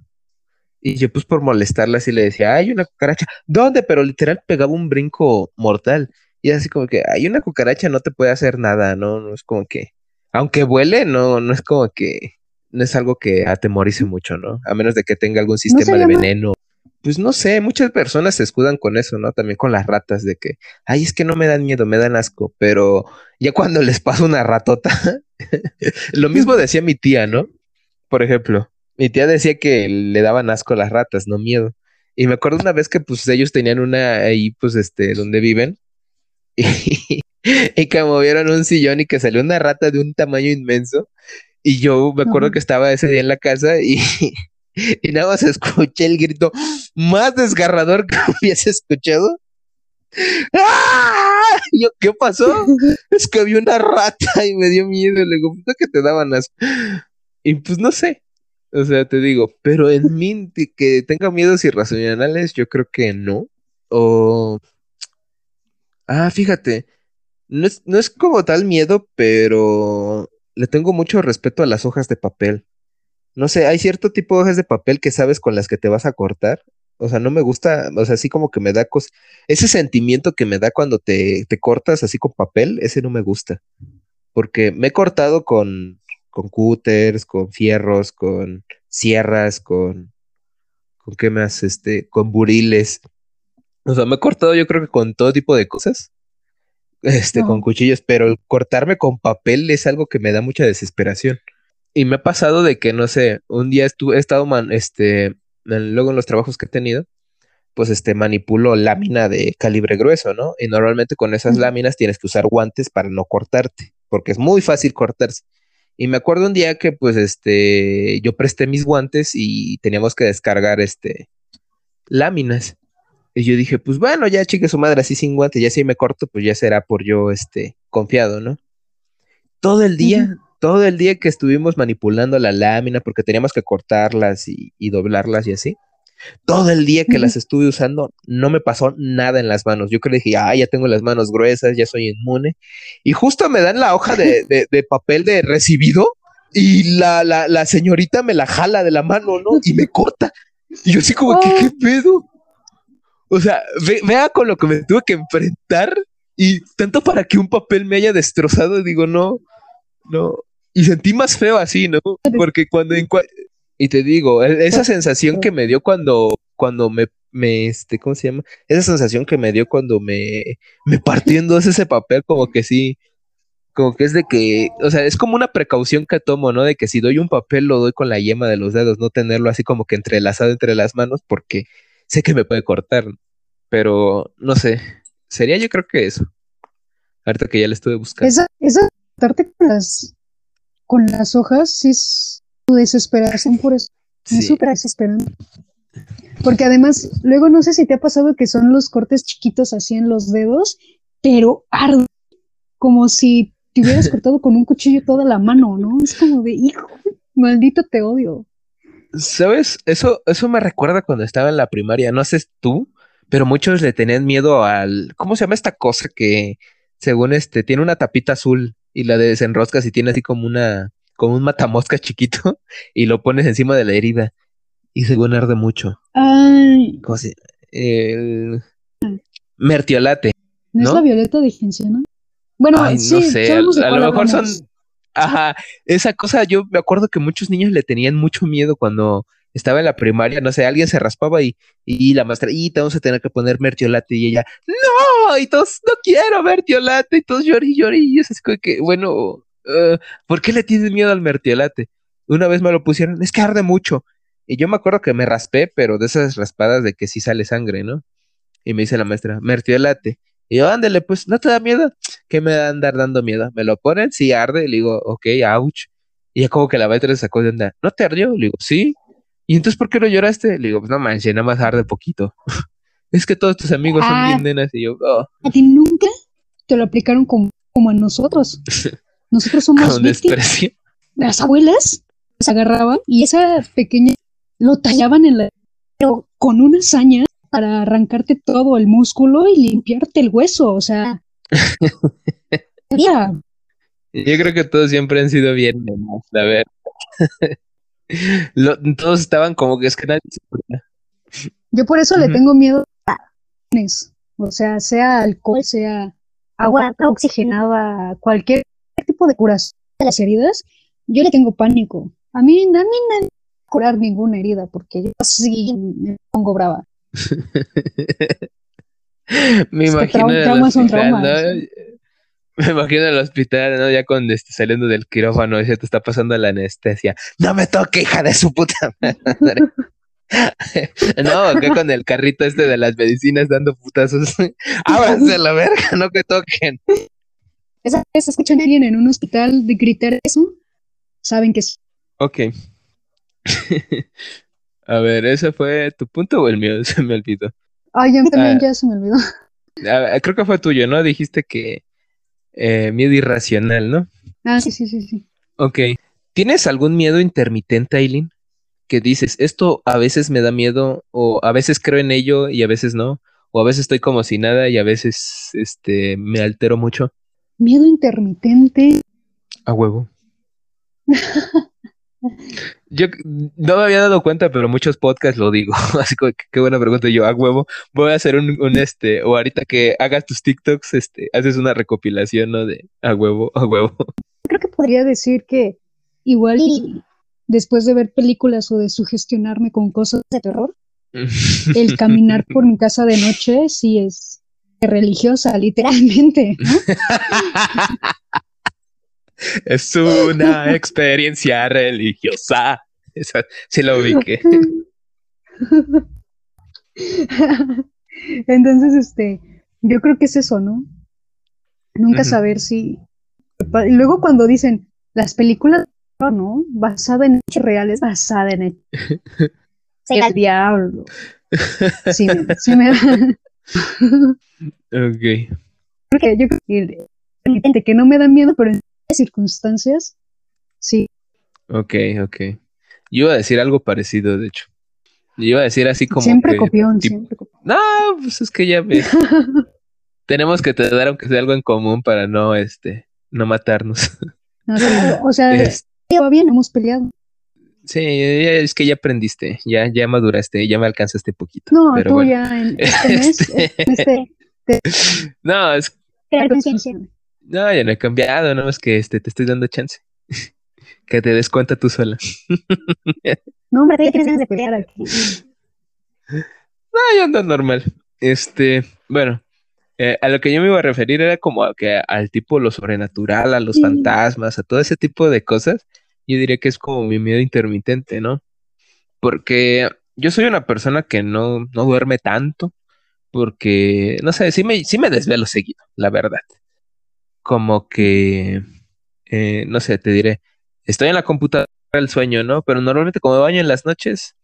S2: Y yo, pues por molestarla, así le decía, hay una cucaracha. ¿Dónde? Pero literal pegaba un brinco mortal. Y así como que, hay una cucaracha, no te puede hacer nada, ¿no? No es como que, aunque vuele, no, no es como que, no es algo que atemorice mucho, ¿no? A menos de que tenga algún sistema de veneno pues no sé, muchas personas se escudan con eso, ¿no? También con las ratas, de que, ay, es que no me dan miedo, me dan asco, pero ya cuando les pasa una ratota, lo mismo decía mi tía, ¿no? Por ejemplo, mi tía decía que le daban asco las ratas, no miedo. Y me acuerdo una vez que pues ellos tenían una ahí, pues este, donde viven, y, y que movieron un sillón y que salió una rata de un tamaño inmenso. Y yo me acuerdo que estaba ese día en la casa y, y nada más escuché el grito más desgarrador que hubiese escuchado. ¡Ah! yo, ¿qué pasó? Es que había una rata y me dio miedo. Le digo, ¿qué que te daban asco? Y pues no sé. O sea, te digo, pero en mí que tenga miedos irracionales, yo creo que no. O. Ah, fíjate. No es, no es como tal miedo, pero le tengo mucho respeto a las hojas de papel. No sé, hay cierto tipo de hojas de papel que sabes con las que te vas a cortar. O sea, no me gusta, o sea, así como que me da cosas. Ese sentimiento que me da cuando te, te cortas así con papel, ese no me gusta. Porque me he cortado con, con cúters, con fierros, con sierras, con. ¿Con qué más? Este, con buriles. O sea, me he cortado yo creo que con todo tipo de cosas este, con cuchillos, pero el cortarme con papel es algo que me da mucha desesperación. Y me ha pasado de que, no sé, un día estuve, he estado, man, este, luego en los trabajos que he tenido, pues este, manipulo lámina de calibre grueso, ¿no? Y normalmente con esas láminas tienes que usar guantes para no cortarte, porque es muy fácil cortarse. Y me acuerdo un día que, pues, este, yo presté mis guantes y teníamos que descargar, este, láminas. Y yo dije, pues bueno, ya chique su madre así sin guante, ya si me corto, pues ya será por yo, este, confiado, ¿no? Todo el día, todo el día que estuvimos manipulando la lámina, porque teníamos que cortarlas y, doblarlas y así, todo el día que las estuve usando, no me pasó nada en las manos. Yo creo que dije, ah, ya tengo las manos gruesas, ya soy inmune. Y justo me dan la hoja de, papel de recibido y la, la, señorita me la jala de la mano, ¿no? Y me corta. Y yo así como, ¿qué, qué pedo? O sea, vea con lo que me tuve que enfrentar y tanto para que un papel me haya destrozado, digo, no, no. Y sentí más feo así, ¿no? Porque cuando... y te digo, esa sensación que me dio cuando, cuando me, me, este, ¿cómo se llama? Esa sensación que me dio cuando me, me partió en dos ese papel, como que sí, como que es de que, o sea, es como una precaución que tomo, ¿no? De que si doy un papel lo doy con la yema de los dedos, no tenerlo así como que entrelazado entre las manos, porque sé que me puede cortar, pero no sé, sería yo creo que eso. Ahorita que ya le estuve buscando.
S1: Esa, esa con las, con las hojas, sí es tu desesperación por eso. Es súper desesperante. Porque además, luego no sé si te ha pasado que son los cortes chiquitos así en los dedos, pero arde, como si te hubieras cortado con un cuchillo toda la mano, ¿no? Es como de, hijo, maldito te odio.
S2: ¿Sabes? Eso, eso me recuerda cuando estaba en la primaria. No sé tú, pero muchos le tenían miedo al. ¿Cómo se llama esta cosa que, según este, tiene una tapita azul y la desenroscas y tiene así como una. Como un matamosca chiquito y lo pones encima de la herida y según arde mucho.
S1: Ay.
S2: ¿Cómo se El. Mertiolate.
S1: ¿No, es la violeta de ¿no? Bueno, sí, no sé, a,
S2: lo mejor son Ajá, esa cosa yo me acuerdo que muchos niños le tenían mucho miedo cuando estaba en la primaria, no sé, alguien se raspaba y, y la maestra, y te vamos a tener que poner mertiolate y ella, no, y todos, no quiero mertiolate, y todos llorí, llorí, y es así que, bueno, uh, ¿por qué le tienes miedo al mertiolate? Una vez me lo pusieron, es que arde mucho, y yo me acuerdo que me raspé, pero de esas raspadas de que sí sale sangre, ¿no? Y me dice la maestra, mertiolate, y yo, ándale, pues, ¿no te da miedo? ¿Qué me va a andar dando miedo? ¿Me lo ponen? Sí, arde. Y le digo, ok, ouch. Y ya como que la maestra se sacó de onda. ¿No te ardió? Le digo, sí. ¿Y entonces por qué no lloraste? Le digo, pues no manches, nada más arde poquito. es que todos tus amigos son bien ah. nenas. Y yo, oh".
S1: ¿A ti nunca te lo aplicaron como, como a nosotros? Nosotros somos Con desprecio. Las abuelas se agarraban y esa pequeña lo tallaban en la... Pero con una hazaña para arrancarte todo el músculo y limpiarte el hueso, o sea.
S2: Yo creo que todos siempre han sido bien, a ver. todos estaban como que es que nadie
S1: Yo por eso le tengo miedo a o sea, sea alcohol, sea agua oxigenada, cualquier tipo de curación de las heridas, yo le tengo pánico. A mí, a mí curar ninguna herida porque yo sí me pongo brava.
S2: me imagino hospital, ¿no? Me imagino el hospital, ¿no? Ya cuando esté saliendo del quirófano y se te está pasando la anestesia. ¡No me toque, hija de su puta madre! no, acá con el carrito este de las medicinas dando putazos. Ábranse la verga, no que toquen.
S1: Esa vez escuchan a alguien en un hospital de gritar eso, saben que es.
S2: Ok. a ver, ¿ese fue tu punto o el mío? Se me olvidó.
S1: Ay, mí también ah. ya se me olvidó.
S2: creo que fue tuyo, ¿no? Dijiste que eh, miedo irracional, ¿no?
S1: Ah, sí, sí, sí, sí.
S2: Ok. ¿Tienes algún miedo intermitente, Aileen? Que dices, esto a veces me da miedo, o a veces creo en ello y a veces no, o a veces estoy como si nada y a veces este, me altero mucho.
S1: Miedo intermitente.
S2: A huevo. Yo no me había dado cuenta, pero muchos podcasts lo digo. Así que qué buena pregunta. Yo, a huevo, voy a hacer un, este, o ahorita que hagas tus TikToks, este, haces una recopilación, ¿no? De a huevo, a huevo.
S1: Creo que podría decir que igual después de ver películas o de sugestionarme con cosas de terror, el caminar por mi casa de noche sí es religiosa, literalmente.
S2: es una experiencia religiosa. Esa, sí lo ubiqué.
S1: Entonces, este, yo creo que es eso, ¿no? Nunca saber si. Y luego cuando dicen las películas, ¿no? Basada en hechos reales, basada en hechos. el diablo. Sí, sí me da.
S2: Ok.
S1: Porque yo creo que, que no me da miedo, pero en circunstancias, sí.
S2: Ok, ok. Yo iba a decir algo parecido, de hecho. Yo iba a decir así como.
S1: Siempre copión, siempre copión.
S2: No, pues es que ya ves. Tenemos que tener aunque sea algo en común para no, este, no matarnos.
S1: o sea, es... bien, hemos peleado.
S2: Sí, es que ya aprendiste, ya, ya maduraste, ya me alcanzaste poquito.
S1: No, tú ya en este mes, este,
S2: No, es... No, ya no he cambiado, no es que este, te estoy dando chance. que te des cuenta tú sola.
S1: no, hombre, ya tienes de pelear aquí.
S2: No, yo ando normal. Este, bueno, eh, a lo que yo me iba a referir era como a que al tipo lo sobrenatural, a los fantasmas, a todo ese tipo de cosas. Yo diría que es como mi miedo intermitente, ¿no? Porque yo soy una persona que no, no duerme tanto, porque, no sé, sí me, sí me desvelo seguido, la verdad como que, eh, no sé, te diré, estoy en la computadora el sueño, ¿no? Pero normalmente como me baño en las noches,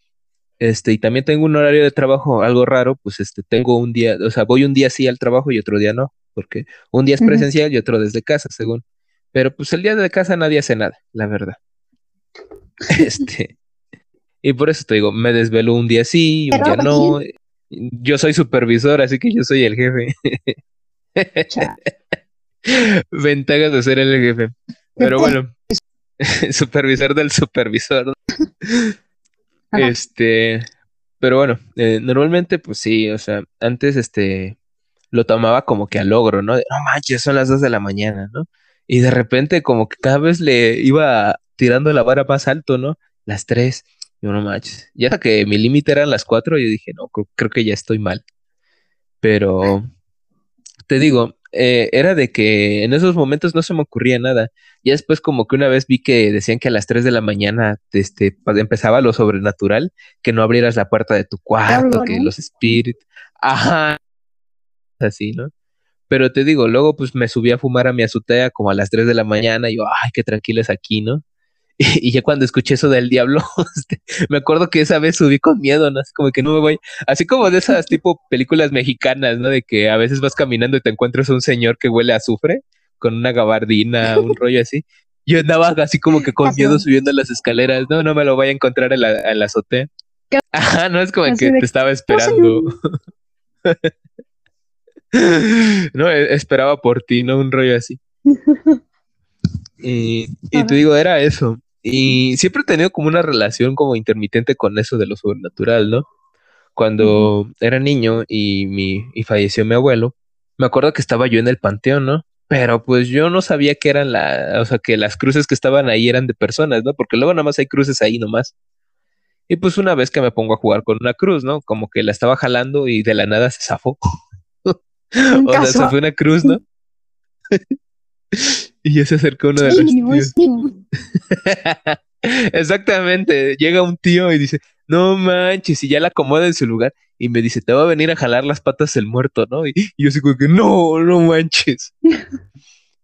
S2: este, y también tengo un horario de trabajo algo raro, pues este, tengo un día, o sea, voy un día sí al trabajo y otro día no, porque un día es presencial y otro desde casa, según. Pero pues el día de casa nadie hace nada, la verdad. este, y por eso te digo, me desvelo un día sí, un día no. Yo soy supervisor, así que yo soy el jefe. Ventajas de ser el jefe. Pero bueno, supervisor del supervisor. Este, pero bueno, eh, normalmente pues sí, o sea, antes este lo tomaba como que a logro, ¿no? no manches, son las dos de la mañana, ¿no? Y de repente como que cada vez le iba tirando la vara más alto, ¿no? Las tres. Yo no manches. Ya que mi límite eran las cuatro, yo dije, no, creo que ya estoy mal. Pero te digo, eh, era de que en esos momentos no se me ocurría nada. Y después como que una vez vi que decían que a las 3 de la mañana este, empezaba lo sobrenatural, que no abrieras la puerta de tu cuarto, que los espíritus... Ajá. Así, ¿no? Pero te digo, luego pues me subí a fumar a mi azotea como a las 3 de la mañana y yo, ay, qué tranquilo es aquí, ¿no? Y, ya cuando escuché eso del diablo, este, me acuerdo que esa vez subí con miedo, ¿no? Así como que no me voy, así como de esas tipo películas mexicanas, ¿no? De que a veces vas caminando y te encuentras a un señor que huele a azufre, con una gabardina, un rollo así. Yo andaba así como que con miedo subiendo las escaleras, no, no me lo voy a encontrar en la, en la azotea. Ajá, no es como que te estaba esperando. no, e, esperaba por ti, no un rollo así. Y, y te digo, era eso. Y siempre he tenido como una relación como intermitente con eso de lo sobrenatural, ¿no? Cuando era niño y, mi, y falleció mi abuelo, me acuerdo que estaba yo en el panteón, ¿no? Pero pues yo no sabía que eran la, o sea, que las cruces que estaban ahí eran de personas, ¿no? Porque luego nada más hay cruces ahí nomás. Y pues una vez que me pongo a jugar con una cruz, ¿no? Como que la estaba jalando y de la nada se zafó. O sea, se fue una cruz, ¿no? y ya se acercó uno de los tíos. Exactamente, llega un tío y dice, no manches, y ya la acomoda en su lugar y me dice, te va a venir a jalar las patas el muerto, ¿no? Y, yo digo que no, no manches.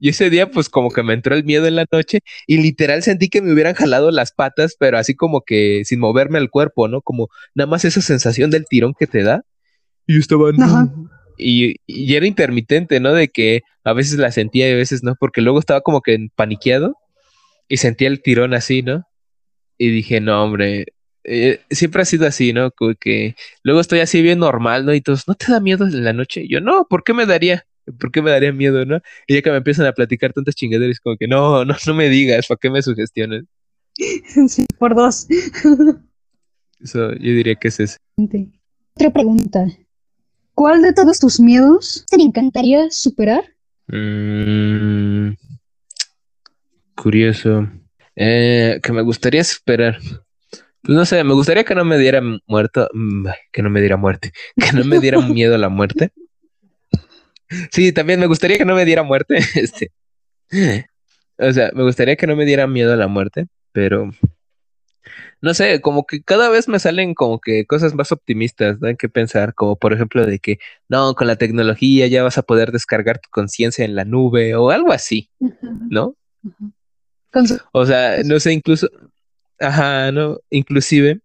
S2: y ese día pues como que me entró el miedo en la noche y literal sentí que me hubieran jalado las patas, pero así como que sin moverme el cuerpo, ¿no? Como nada más esa sensación del tirón que te da. Y yo estaba, no. Y, y, era intermitente, ¿no? De que a veces la sentía y a veces no, porque luego estaba como que paniqueado y sentía el tirón así, ¿no? Y dije, no, hombre, eh, siempre ha sido así, ¿no? Como que luego estoy así bien normal, ¿no? Y todos, ¿no te da miedo en la noche? Y yo, no, ¿por qué me daría? ¿Por qué me daría miedo, no? Y ya que me empiezan a platicar tantas chingaderas, como que, no, no, no me digas, ¿para qué me sugestiones?
S1: Sí, por dos.
S2: Eso, yo diría que es ese.
S1: Otra pregunta. ¿Cuál de todos tus miedos te encantaría superar?
S2: Mm, curioso. Eh, que me gustaría superar. Pues no sé, me gustaría que no me diera muerto, mm, que no me diera muerte, que no me diera miedo a la muerte. Sí, también me gustaría que no me diera muerte. Este. O sea, me gustaría que no me diera miedo a la muerte, pero no sé, como que cada vez me salen como que cosas más optimistas, ¿no? Hay que pensar, como por ejemplo de que, no, con la tecnología ya vas a poder descargar tu conciencia en la nube o algo así, ¿no? O sea, no sé, incluso, ajá, no, inclusive,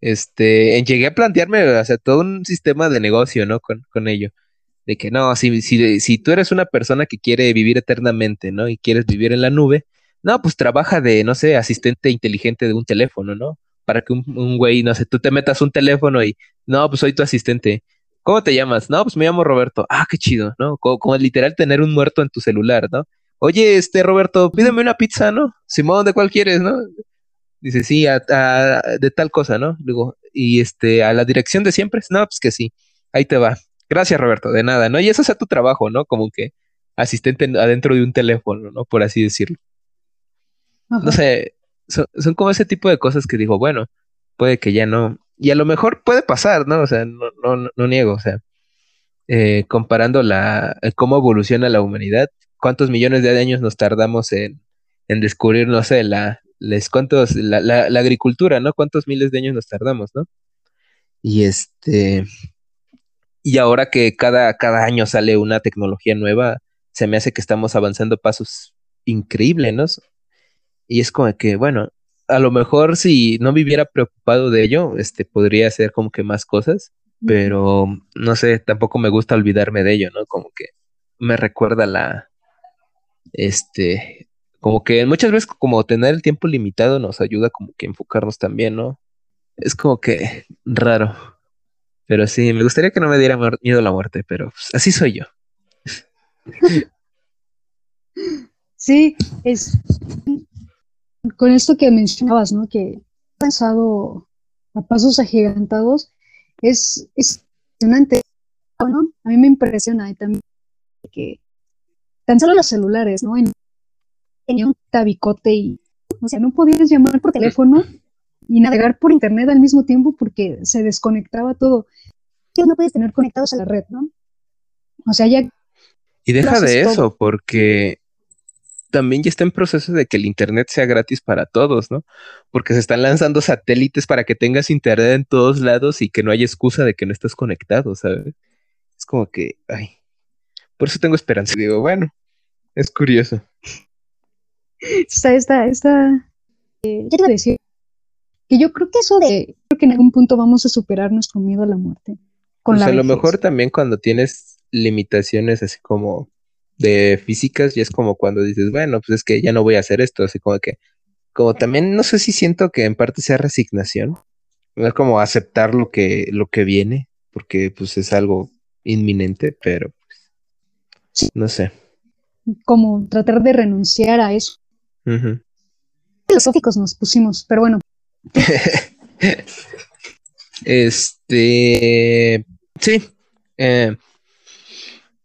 S2: este, llegué a plantearme, o sea, todo un sistema de negocio, ¿no? Con, con ello. De que no, si, si, si tú eres una persona que quiere vivir eternamente, ¿no? Y quieres vivir en la nube, no, pues trabaja de, no sé, asistente inteligente de un teléfono, ¿no? Para que un, güey, no sé, tú te metas un teléfono y, no, pues soy tu asistente. ¿Cómo te llamas? No, pues me llamo Roberto. Ah, qué chido, ¿no? Como, literal tener un muerto en tu celular, ¿no? Oye, este Roberto, pídeme una pizza, ¿no? Simón, ¿de cuál quieres, no? Dice, sí, de tal cosa, ¿no? Digo, y este, a la dirección de siempre, no, pues que sí, ahí te va. Gracias, Roberto, de nada, ¿no? Y eso sea tu trabajo, ¿no? Como que asistente adentro de un teléfono, ¿no? Por así decirlo. No sé, son, como ese tipo de cosas que digo, bueno, puede que ya no. Y a lo mejor puede pasar, ¿no? O sea, no, no, no niego, o sea, eh, comparando la, cómo evoluciona la humanidad, cuántos millones de años nos tardamos en, descubrir, no sé, la, les cuántos, la, la, agricultura, ¿no? Cuántos miles de años nos tardamos, ¿no? Y este, y ahora que cada, cada año sale una tecnología nueva, se me hace que estamos avanzando pasos increíbles, ¿no? Y es como que, bueno, a lo mejor si no viviera preocupado de ello, este, podría hacer como que más cosas, pero no sé, tampoco me gusta olvidarme de ello, ¿no? Como que me recuerda la, este, como que muchas veces como tener el tiempo limitado nos ayuda como que enfocarnos también, ¿no? Es como que raro. Pero sí, me gustaría que no me diera miedo a la muerte, pero pues, así soy yo.
S1: Sí, es con esto que mencionabas, ¿no? Que pensado a pasos agigantados, es, es impresionante, ¿no? A mí me impresiona y también que tan solo los celulares, ¿no? tenía un tabicote y, o sea, no podías llamar por teléfono y navegar por internet al mismo tiempo porque se desconectaba todo. No puedes tener conectados a la red, ¿no? O sea, ya...
S2: Y deja de eso, porque también ya está en proceso de que el internet sea gratis para todos, ¿no? Porque se están lanzando satélites para que tengas internet en todos lados y que no haya excusa de que no estés conectado, ¿sabes? Es como que, ay, por eso tengo esperanza. Digo, bueno, es curioso.
S1: Está, está, está. Eh, quiero decir que yo creo que eso de, creo que en algún punto vamos a superar nuestro miedo a la muerte.
S2: Con pues a lo mejor también cuando tienes limitaciones así como de físicas, ya es como cuando dices, bueno, pues es que ya no voy a hacer esto, así como que, como también no sé si siento que en parte sea resignación, es como aceptar lo que, lo que viene, porque pues es algo inminente, pero no sé.
S1: Como tratar de renunciar a eso. Filosóficos nos pusimos, pero bueno.
S2: este. Sí. Eh,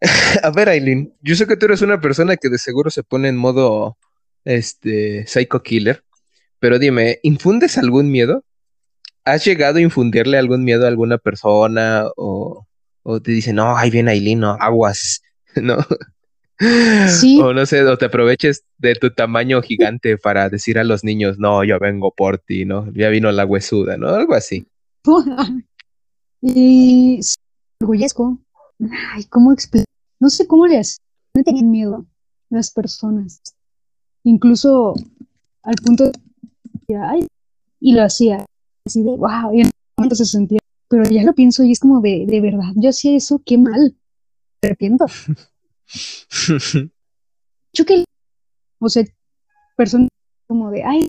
S2: a ver, Aileen, yo sé que tú eres una persona que de seguro se pone en modo este psycho killer, pero dime, ¿infundes algún miedo? ¿has llegado a infundirle algún miedo a alguna persona o, o te dicen, no, ahí viene Aileen, no, aguas, ¿no?
S1: Sí.
S2: O no sé, o te aproveches de tu tamaño gigante para decir a los niños, no, yo vengo por ti, ¿no? Ya vino la huesuda, ¿no? Algo así.
S1: y orgullesco. Ay, ¿cómo explicar? No sé cómo les no tenían miedo las personas. Incluso al punto de ay, y lo hacía. Así de wow, y en momento se sentía. Pero ya lo pienso y es como de, de verdad, yo hacía eso, qué mal. Me arrepiento. Yo que, o sea, personas como de, ay,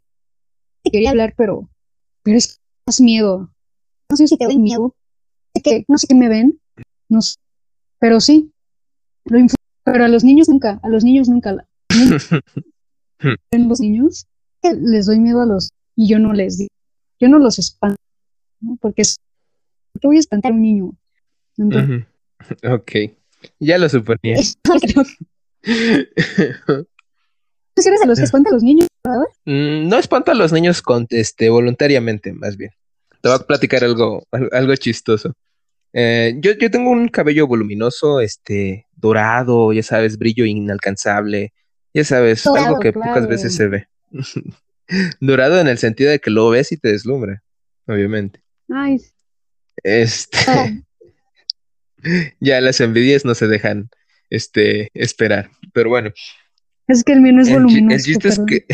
S1: quería hablar, pero, pero es más miedo. No sé si te doy miedo. Que, no sé qué me ven, no sé, pero sí, lo pero a los niños nunca, a los niños nunca. En los niños les doy miedo a los, y yo no les digo, yo no los espanto, ¿no? porque es, ¿qué voy a espantar a un niño?
S2: Entonces, Ok, ya lo suponía.
S1: ¿Tú eres de los que espanta a los niños,
S2: mm, no espanta a los niños con, este, voluntariamente, más bien. Te voy a platicar algo, algo chistoso. Eh, yo, yo, tengo un cabello voluminoso, este, dorado, ya sabes, brillo inalcanzable, ya sabes, algo que pocas veces se ve. dorado en el sentido de que lo ves y te deslumbra, obviamente.
S1: Ay.
S2: Este. ya las envidias no se dejan este, esperar. Pero bueno.
S1: Es que el mío no es voluminoso.
S2: El chiste es que.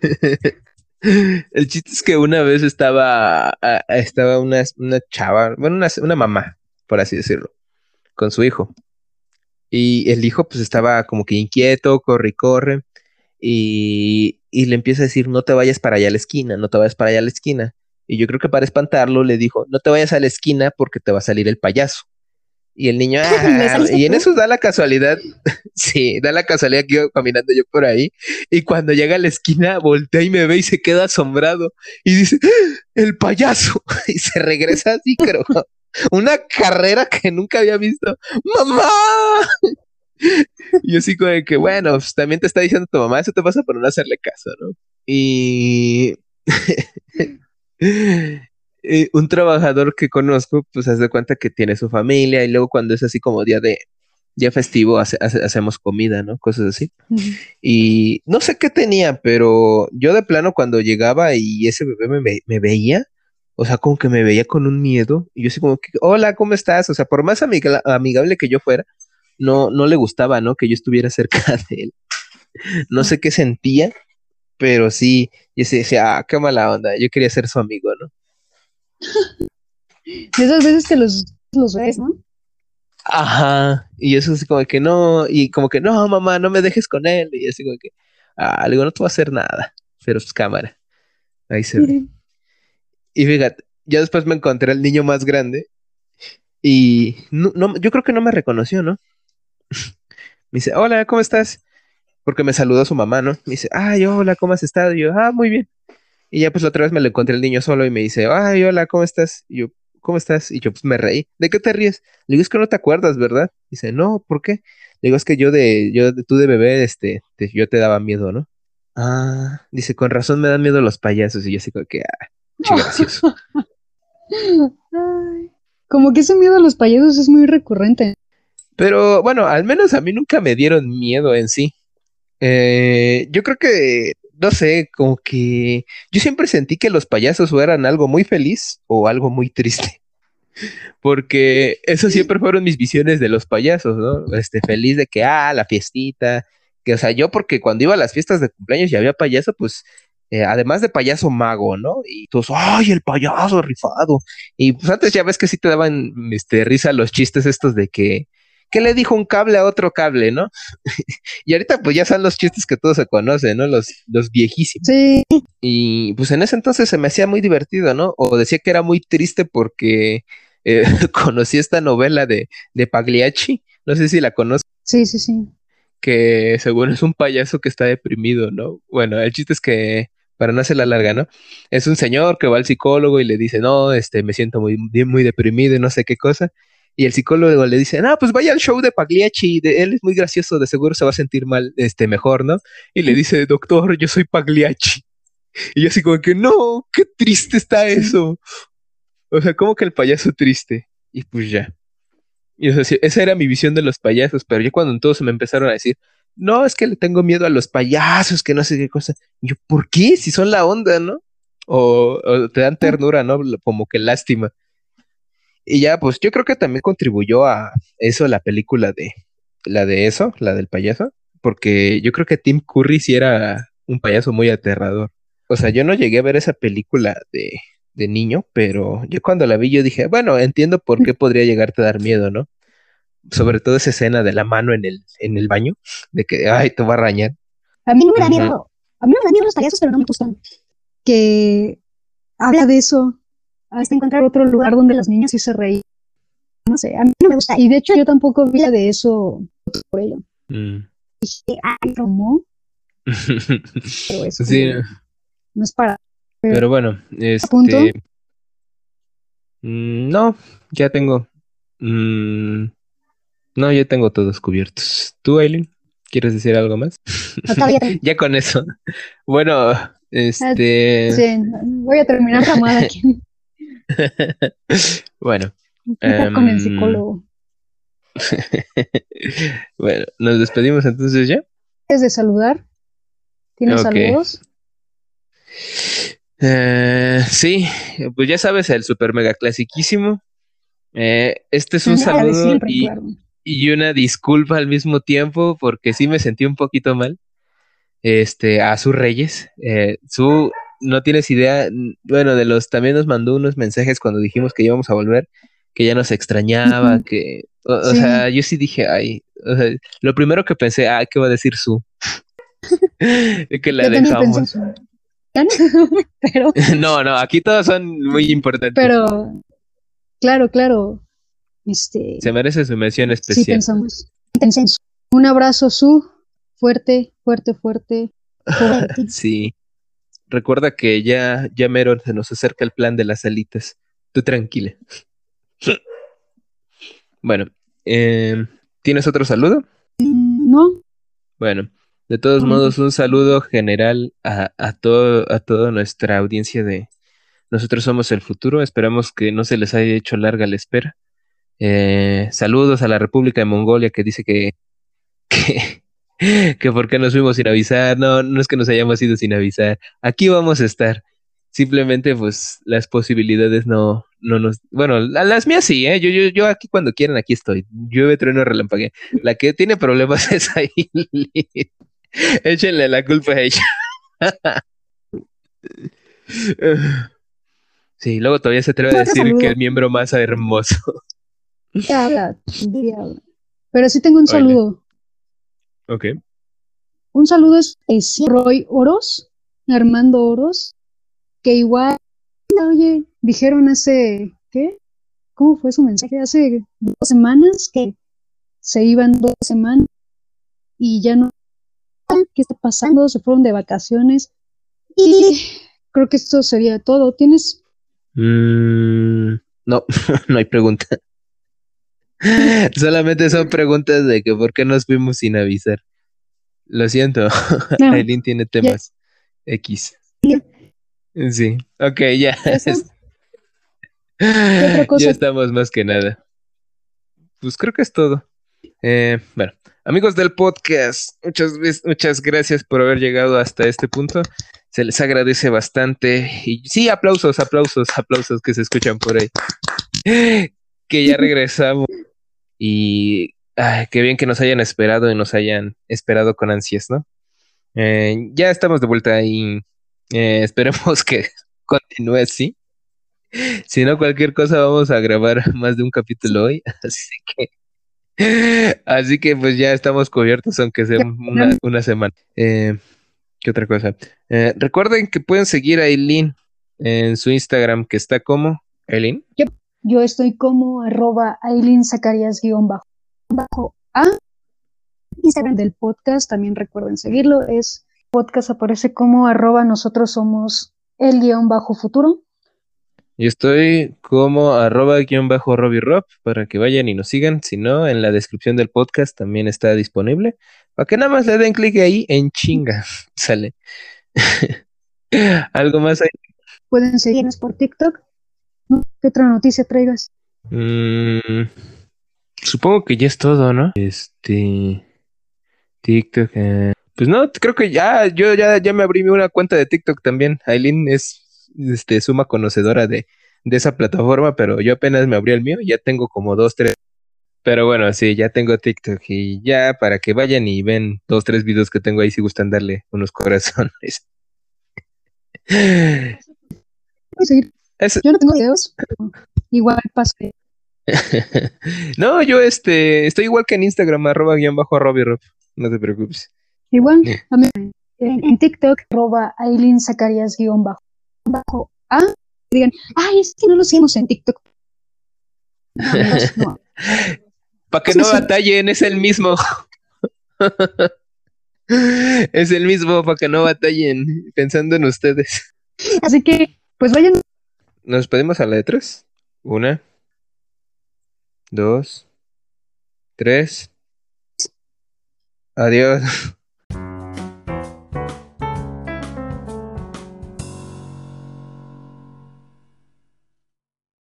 S2: el chiste es que una vez estaba, estaba una, una chava, bueno, una, una, mamá, por así decirlo, con su hijo. Y el hijo pues estaba como que inquieto, corre y corre. Y, y le empieza a decir, no te vayas para allá a la esquina, no te vayas para allá a la esquina. Y yo creo que para espantarlo le dijo, no te vayas a la esquina porque te va a salir el payaso. Y el niño, ah, y en eso da la casualidad, sí, da la casualidad que iba caminando yo por ahí. Y cuando llega a la esquina, voltea y me ve y se queda asombrado. Y dice, ¡Ah, el payaso. Y se regresa así, creo. Una carrera que nunca había visto. ¡Mamá! Y así como de que, bueno, pues también te está diciendo tu mamá, eso te pasa por no hacerle caso, ¿no? Y eh, un trabajador que conozco, pues hace cuenta que tiene su familia y luego cuando es así como día de día festivo hacemos comida, ¿no? Cosas así. Y no sé qué tenía, pero yo de plano cuando llegaba y ese bebé me, veía, o sea, como que me veía con un miedo y yo así como que, hola, ¿cómo estás? O sea, por más amigable que yo fuera, no, no le gustaba, ¿no? Que yo estuviera cerca de él. No sé qué sentía, pero sí, y se decía, ah, qué mala onda, yo quería ser su amigo, ¿no?
S1: De esas veces que los, los ves, ¿no?
S2: Ajá, y eso así como que no, y como que no, mamá, no me dejes con él, y así como que, ah, digo, no te voy a hacer nada, pero pues cámara, ahí se ve. Y fíjate, ya después me encontré al niño más grande, y no, yo creo que no me reconoció, ¿no? me dice, hola, ¿cómo estás? Porque me saludó su mamá, ¿no? Me dice, ay, hola, ¿cómo has estado? Y yo, ah, muy bien. Y ya pues otra vez me lo encontré el niño solo y me dice, ay, hola, ¿cómo estás? Y yo, ¿cómo estás? Y yo pues me reí. ¿De qué te ríes? Le digo, es que no te acuerdas, ¿verdad? Dice, no, ¿por qué? Le digo, es que yo de, yo, de, tú de bebé, este, yo te daba miedo, ¿no? Ah, dice, con razón me dan miedo los payasos. Y yo así como que, ah, gracioso.
S1: como que ese miedo a los payasos es muy recurrente.
S2: Pero bueno, al menos a mí nunca me dieron miedo en sí. Eh, yo creo que no sé, como que yo siempre sentí que los payasos eran algo muy feliz o algo muy triste. Porque eso siempre fueron mis visiones de los payasos, ¿no? Este, feliz de que, ah, la fiestita, que, o sea, yo porque cuando iba a las fiestas de cumpleaños y había payaso, pues, eh, además de payaso mago, ¿no? Y todos, ay, el payaso rifado. Y pues antes ya ves que sí te daban, este, risa los chistes estos de que, ¿qué le dijo un cable a otro cable, no? y ahorita pues ya son los chistes que todos se conocen, ¿no? Los, los viejísimos.
S1: Sí.
S2: Y pues en ese entonces se me hacía muy divertido, ¿no? O decía que era muy triste porque eh, conocí esta novela de, de Pagliacci, no sé si la conozco.
S1: Sí, sí, sí.
S2: Que según es un payaso que está deprimido, ¿no? Bueno, el chiste es que para no hacer la larga, ¿no? Es un señor que va al psicólogo y le dice, no, este, me siento muy, muy deprimido y no sé qué cosa. Y el psicólogo le dice, ah, pues vaya al show de Pagliacci, de, él es muy gracioso, de seguro se va a sentir mal, este, mejor, ¿no? Y le dice, doctor, yo soy Pagliacci. Y yo así como que, no, qué triste está eso. O sea, como que el payaso triste. Y pues ya. Y o sea, esa era mi visión de los payasos, pero ya cuando todos me empezaron a decir, no, es que le tengo miedo a los payasos, que no sé qué cosa. Y yo, ¿por qué? Si son la onda, ¿no? O, te dan ternura, ¿no? Como que lástima. Y ya, pues yo creo que también contribuyó a eso la película de, la de eso, la del payaso, porque yo creo que Tim Curry sí era un payaso muy aterrador. O sea, yo no llegué a ver esa película de, de niño, pero yo cuando la vi yo dije, bueno, entiendo por qué podría llegarte a dar miedo, ¿no? Sobre todo esa escena de la mano en el, en el baño, de que, ay, te va a rañar.
S1: A mí no me da miedo, a mí no me da miedo los payasos, pero no me gustan. Que habla de eso, hasta encontrar otro lugar donde los niños sí se reían. No sé, a mí no me gusta. Y de hecho yo tampoco vi de eso por ello. Mm. Dije, ay, ¿cómo? pero eso sí. no es para
S2: pero bueno, este. Mm, no, ya tengo. Mm, no, ya tengo todos cubiertos. ¿Tú, Aileen? ¿Quieres decir algo más? ya con eso. Bueno, este.
S1: Sí, voy a terminar llamada aquí.
S2: bueno.
S1: con el em, psicólogo.
S2: bueno, nos despedimos entonces ya.
S1: ¿Quieres de saludar? ¿Tienes saludos?
S2: Eh, sí, pues ya sabes, el super mega clasiquísimo. Eh, este es un saludo y, una disculpa al mismo tiempo, porque sí me sentí un poquito mal. Este, a sus reyes. Eh, su, no tienes idea, bueno, de los, también nos mandó unos mensajes cuando dijimos que íbamos a volver, que ya nos extrañaba, que, o, sea, yo sí dije, ay, lo primero que pensé, ah, ¿qué va a decir su? que la dejamos. pero... no, no, aquí todos son muy importantes.
S1: Pero, claro, claro. Este,
S2: Se merece su mención especial. Sí,
S1: pensamos. Un abrazo, Su. Fuerte, fuerte, fuerte.
S2: sí. Recuerda que ya, ya mero se nos acerca el plan de las alitas. Tú tranquila. bueno, eh, ¿tienes otro saludo?
S1: No.
S2: Bueno, de todos modos, un saludo general a, a, todo, a toda nuestra audiencia de Nosotros Somos el Futuro. Esperamos que no se les haya hecho larga la espera. Eh, saludos a la República de Mongolia que dice que, que, que por qué nos fuimos sin avisar. No, no es que nos hayamos ido sin avisar. Aquí vamos a estar. Simplemente, pues, las posibilidades no, no nos. Bueno, las mías sí, ¿eh? Yo, yo, yo aquí cuando quieran, aquí estoy. Llueve, trueno, relampague. La que tiene problemas es ahí. Échenle la culpa a ella. sí, luego todavía se atreve a decir que el miembro más hermoso.
S1: Pero sí tengo un saludo.
S2: Ok.
S1: Un saludo es, Roy Oros, Armando Oros, que igual, oye, dijeron hace, ¿qué? ¿Cómo fue su mensaje? Hace dos semanas que se iban dos semanas y ya no qué está pasando, se fueron de vacaciones y creo que esto sería todo. ¿Tienes?
S2: Mm, no, no hay pregunta. Solamente son preguntas de que por qué nos fuimos sin avisar. Lo siento, Aileen tiene temas X. Sí, ok, ya. Ya estamos más que nada. Pues creo que es todo. Eh, bueno, Amigos del podcast, muchas, muchas gracias por haber llegado hasta este punto. Se les agradece bastante. Y sí, aplausos, aplausos, aplausos que se escuchan por ahí. que ya regresamos. Y qué bien que nos hayan esperado y nos hayan esperado con ansias, ¿no? Eh, ya estamos de vuelta y eh, esperemos que continúe así. Si no, cualquier cosa vamos a grabar más de un capítulo hoy. Así que Así que pues ya estamos cubiertos, aunque sea una, semana. Eh, ¿Qué otra cosa? Eh, recuerden que pueden seguir a Eileen en su Instagram, que está como Eileen.
S1: Yo, estoy como arroba Eileen guion bajo, a Instagram del podcast, también recuerden seguirlo, es podcast aparece como arroba nosotros somos el guion bajo futuro.
S2: Y estoy como arroba guion bajo Rob para que vayan y nos sigan. Si no, en la descripción del podcast también está disponible. Para que nada más le den clic ahí en chinga. Sale. ¿Algo más ahí?
S1: Pueden seguirnos por TikTok. ¿Qué otra noticia traigas?
S2: Mm, supongo que ya es todo, ¿no? Este. TikTok. eh, Pues no, creo que ya, yo ya, ya me abrí una cuenta de TikTok también. Aileen es este, suma conocedora de, de esa plataforma, pero yo apenas me abrí el mío, ya tengo como dos, tres. Pero bueno, sí, ya tengo TikTok y ya para que vayan y ven dos, tres videos que tengo ahí si gustan darle unos corazones.
S1: Seguir.
S2: Es-
S1: Yo no tengo videos, pero igual pasé.
S2: no, yo este, estoy igual que en Instagram, arroba guion bajo Robbie Rob. No te preocupes.
S1: Igual,
S2: Eh.
S1: a mí, en, TikTok, arroba Aileen Zacarías guion bajo, bajo A. Digan, ay, es que no lo seguimos en TikTok. No, amigos, no.
S2: Para que
S1: Sí,
S2: no
S1: sí.
S2: batallen, es el mismo. es el mismo, para que no batallen, pensando en ustedes.
S1: Así que, pues vayan
S2: Nos pedimos a la de tres. Una, dos, tres. Adiós.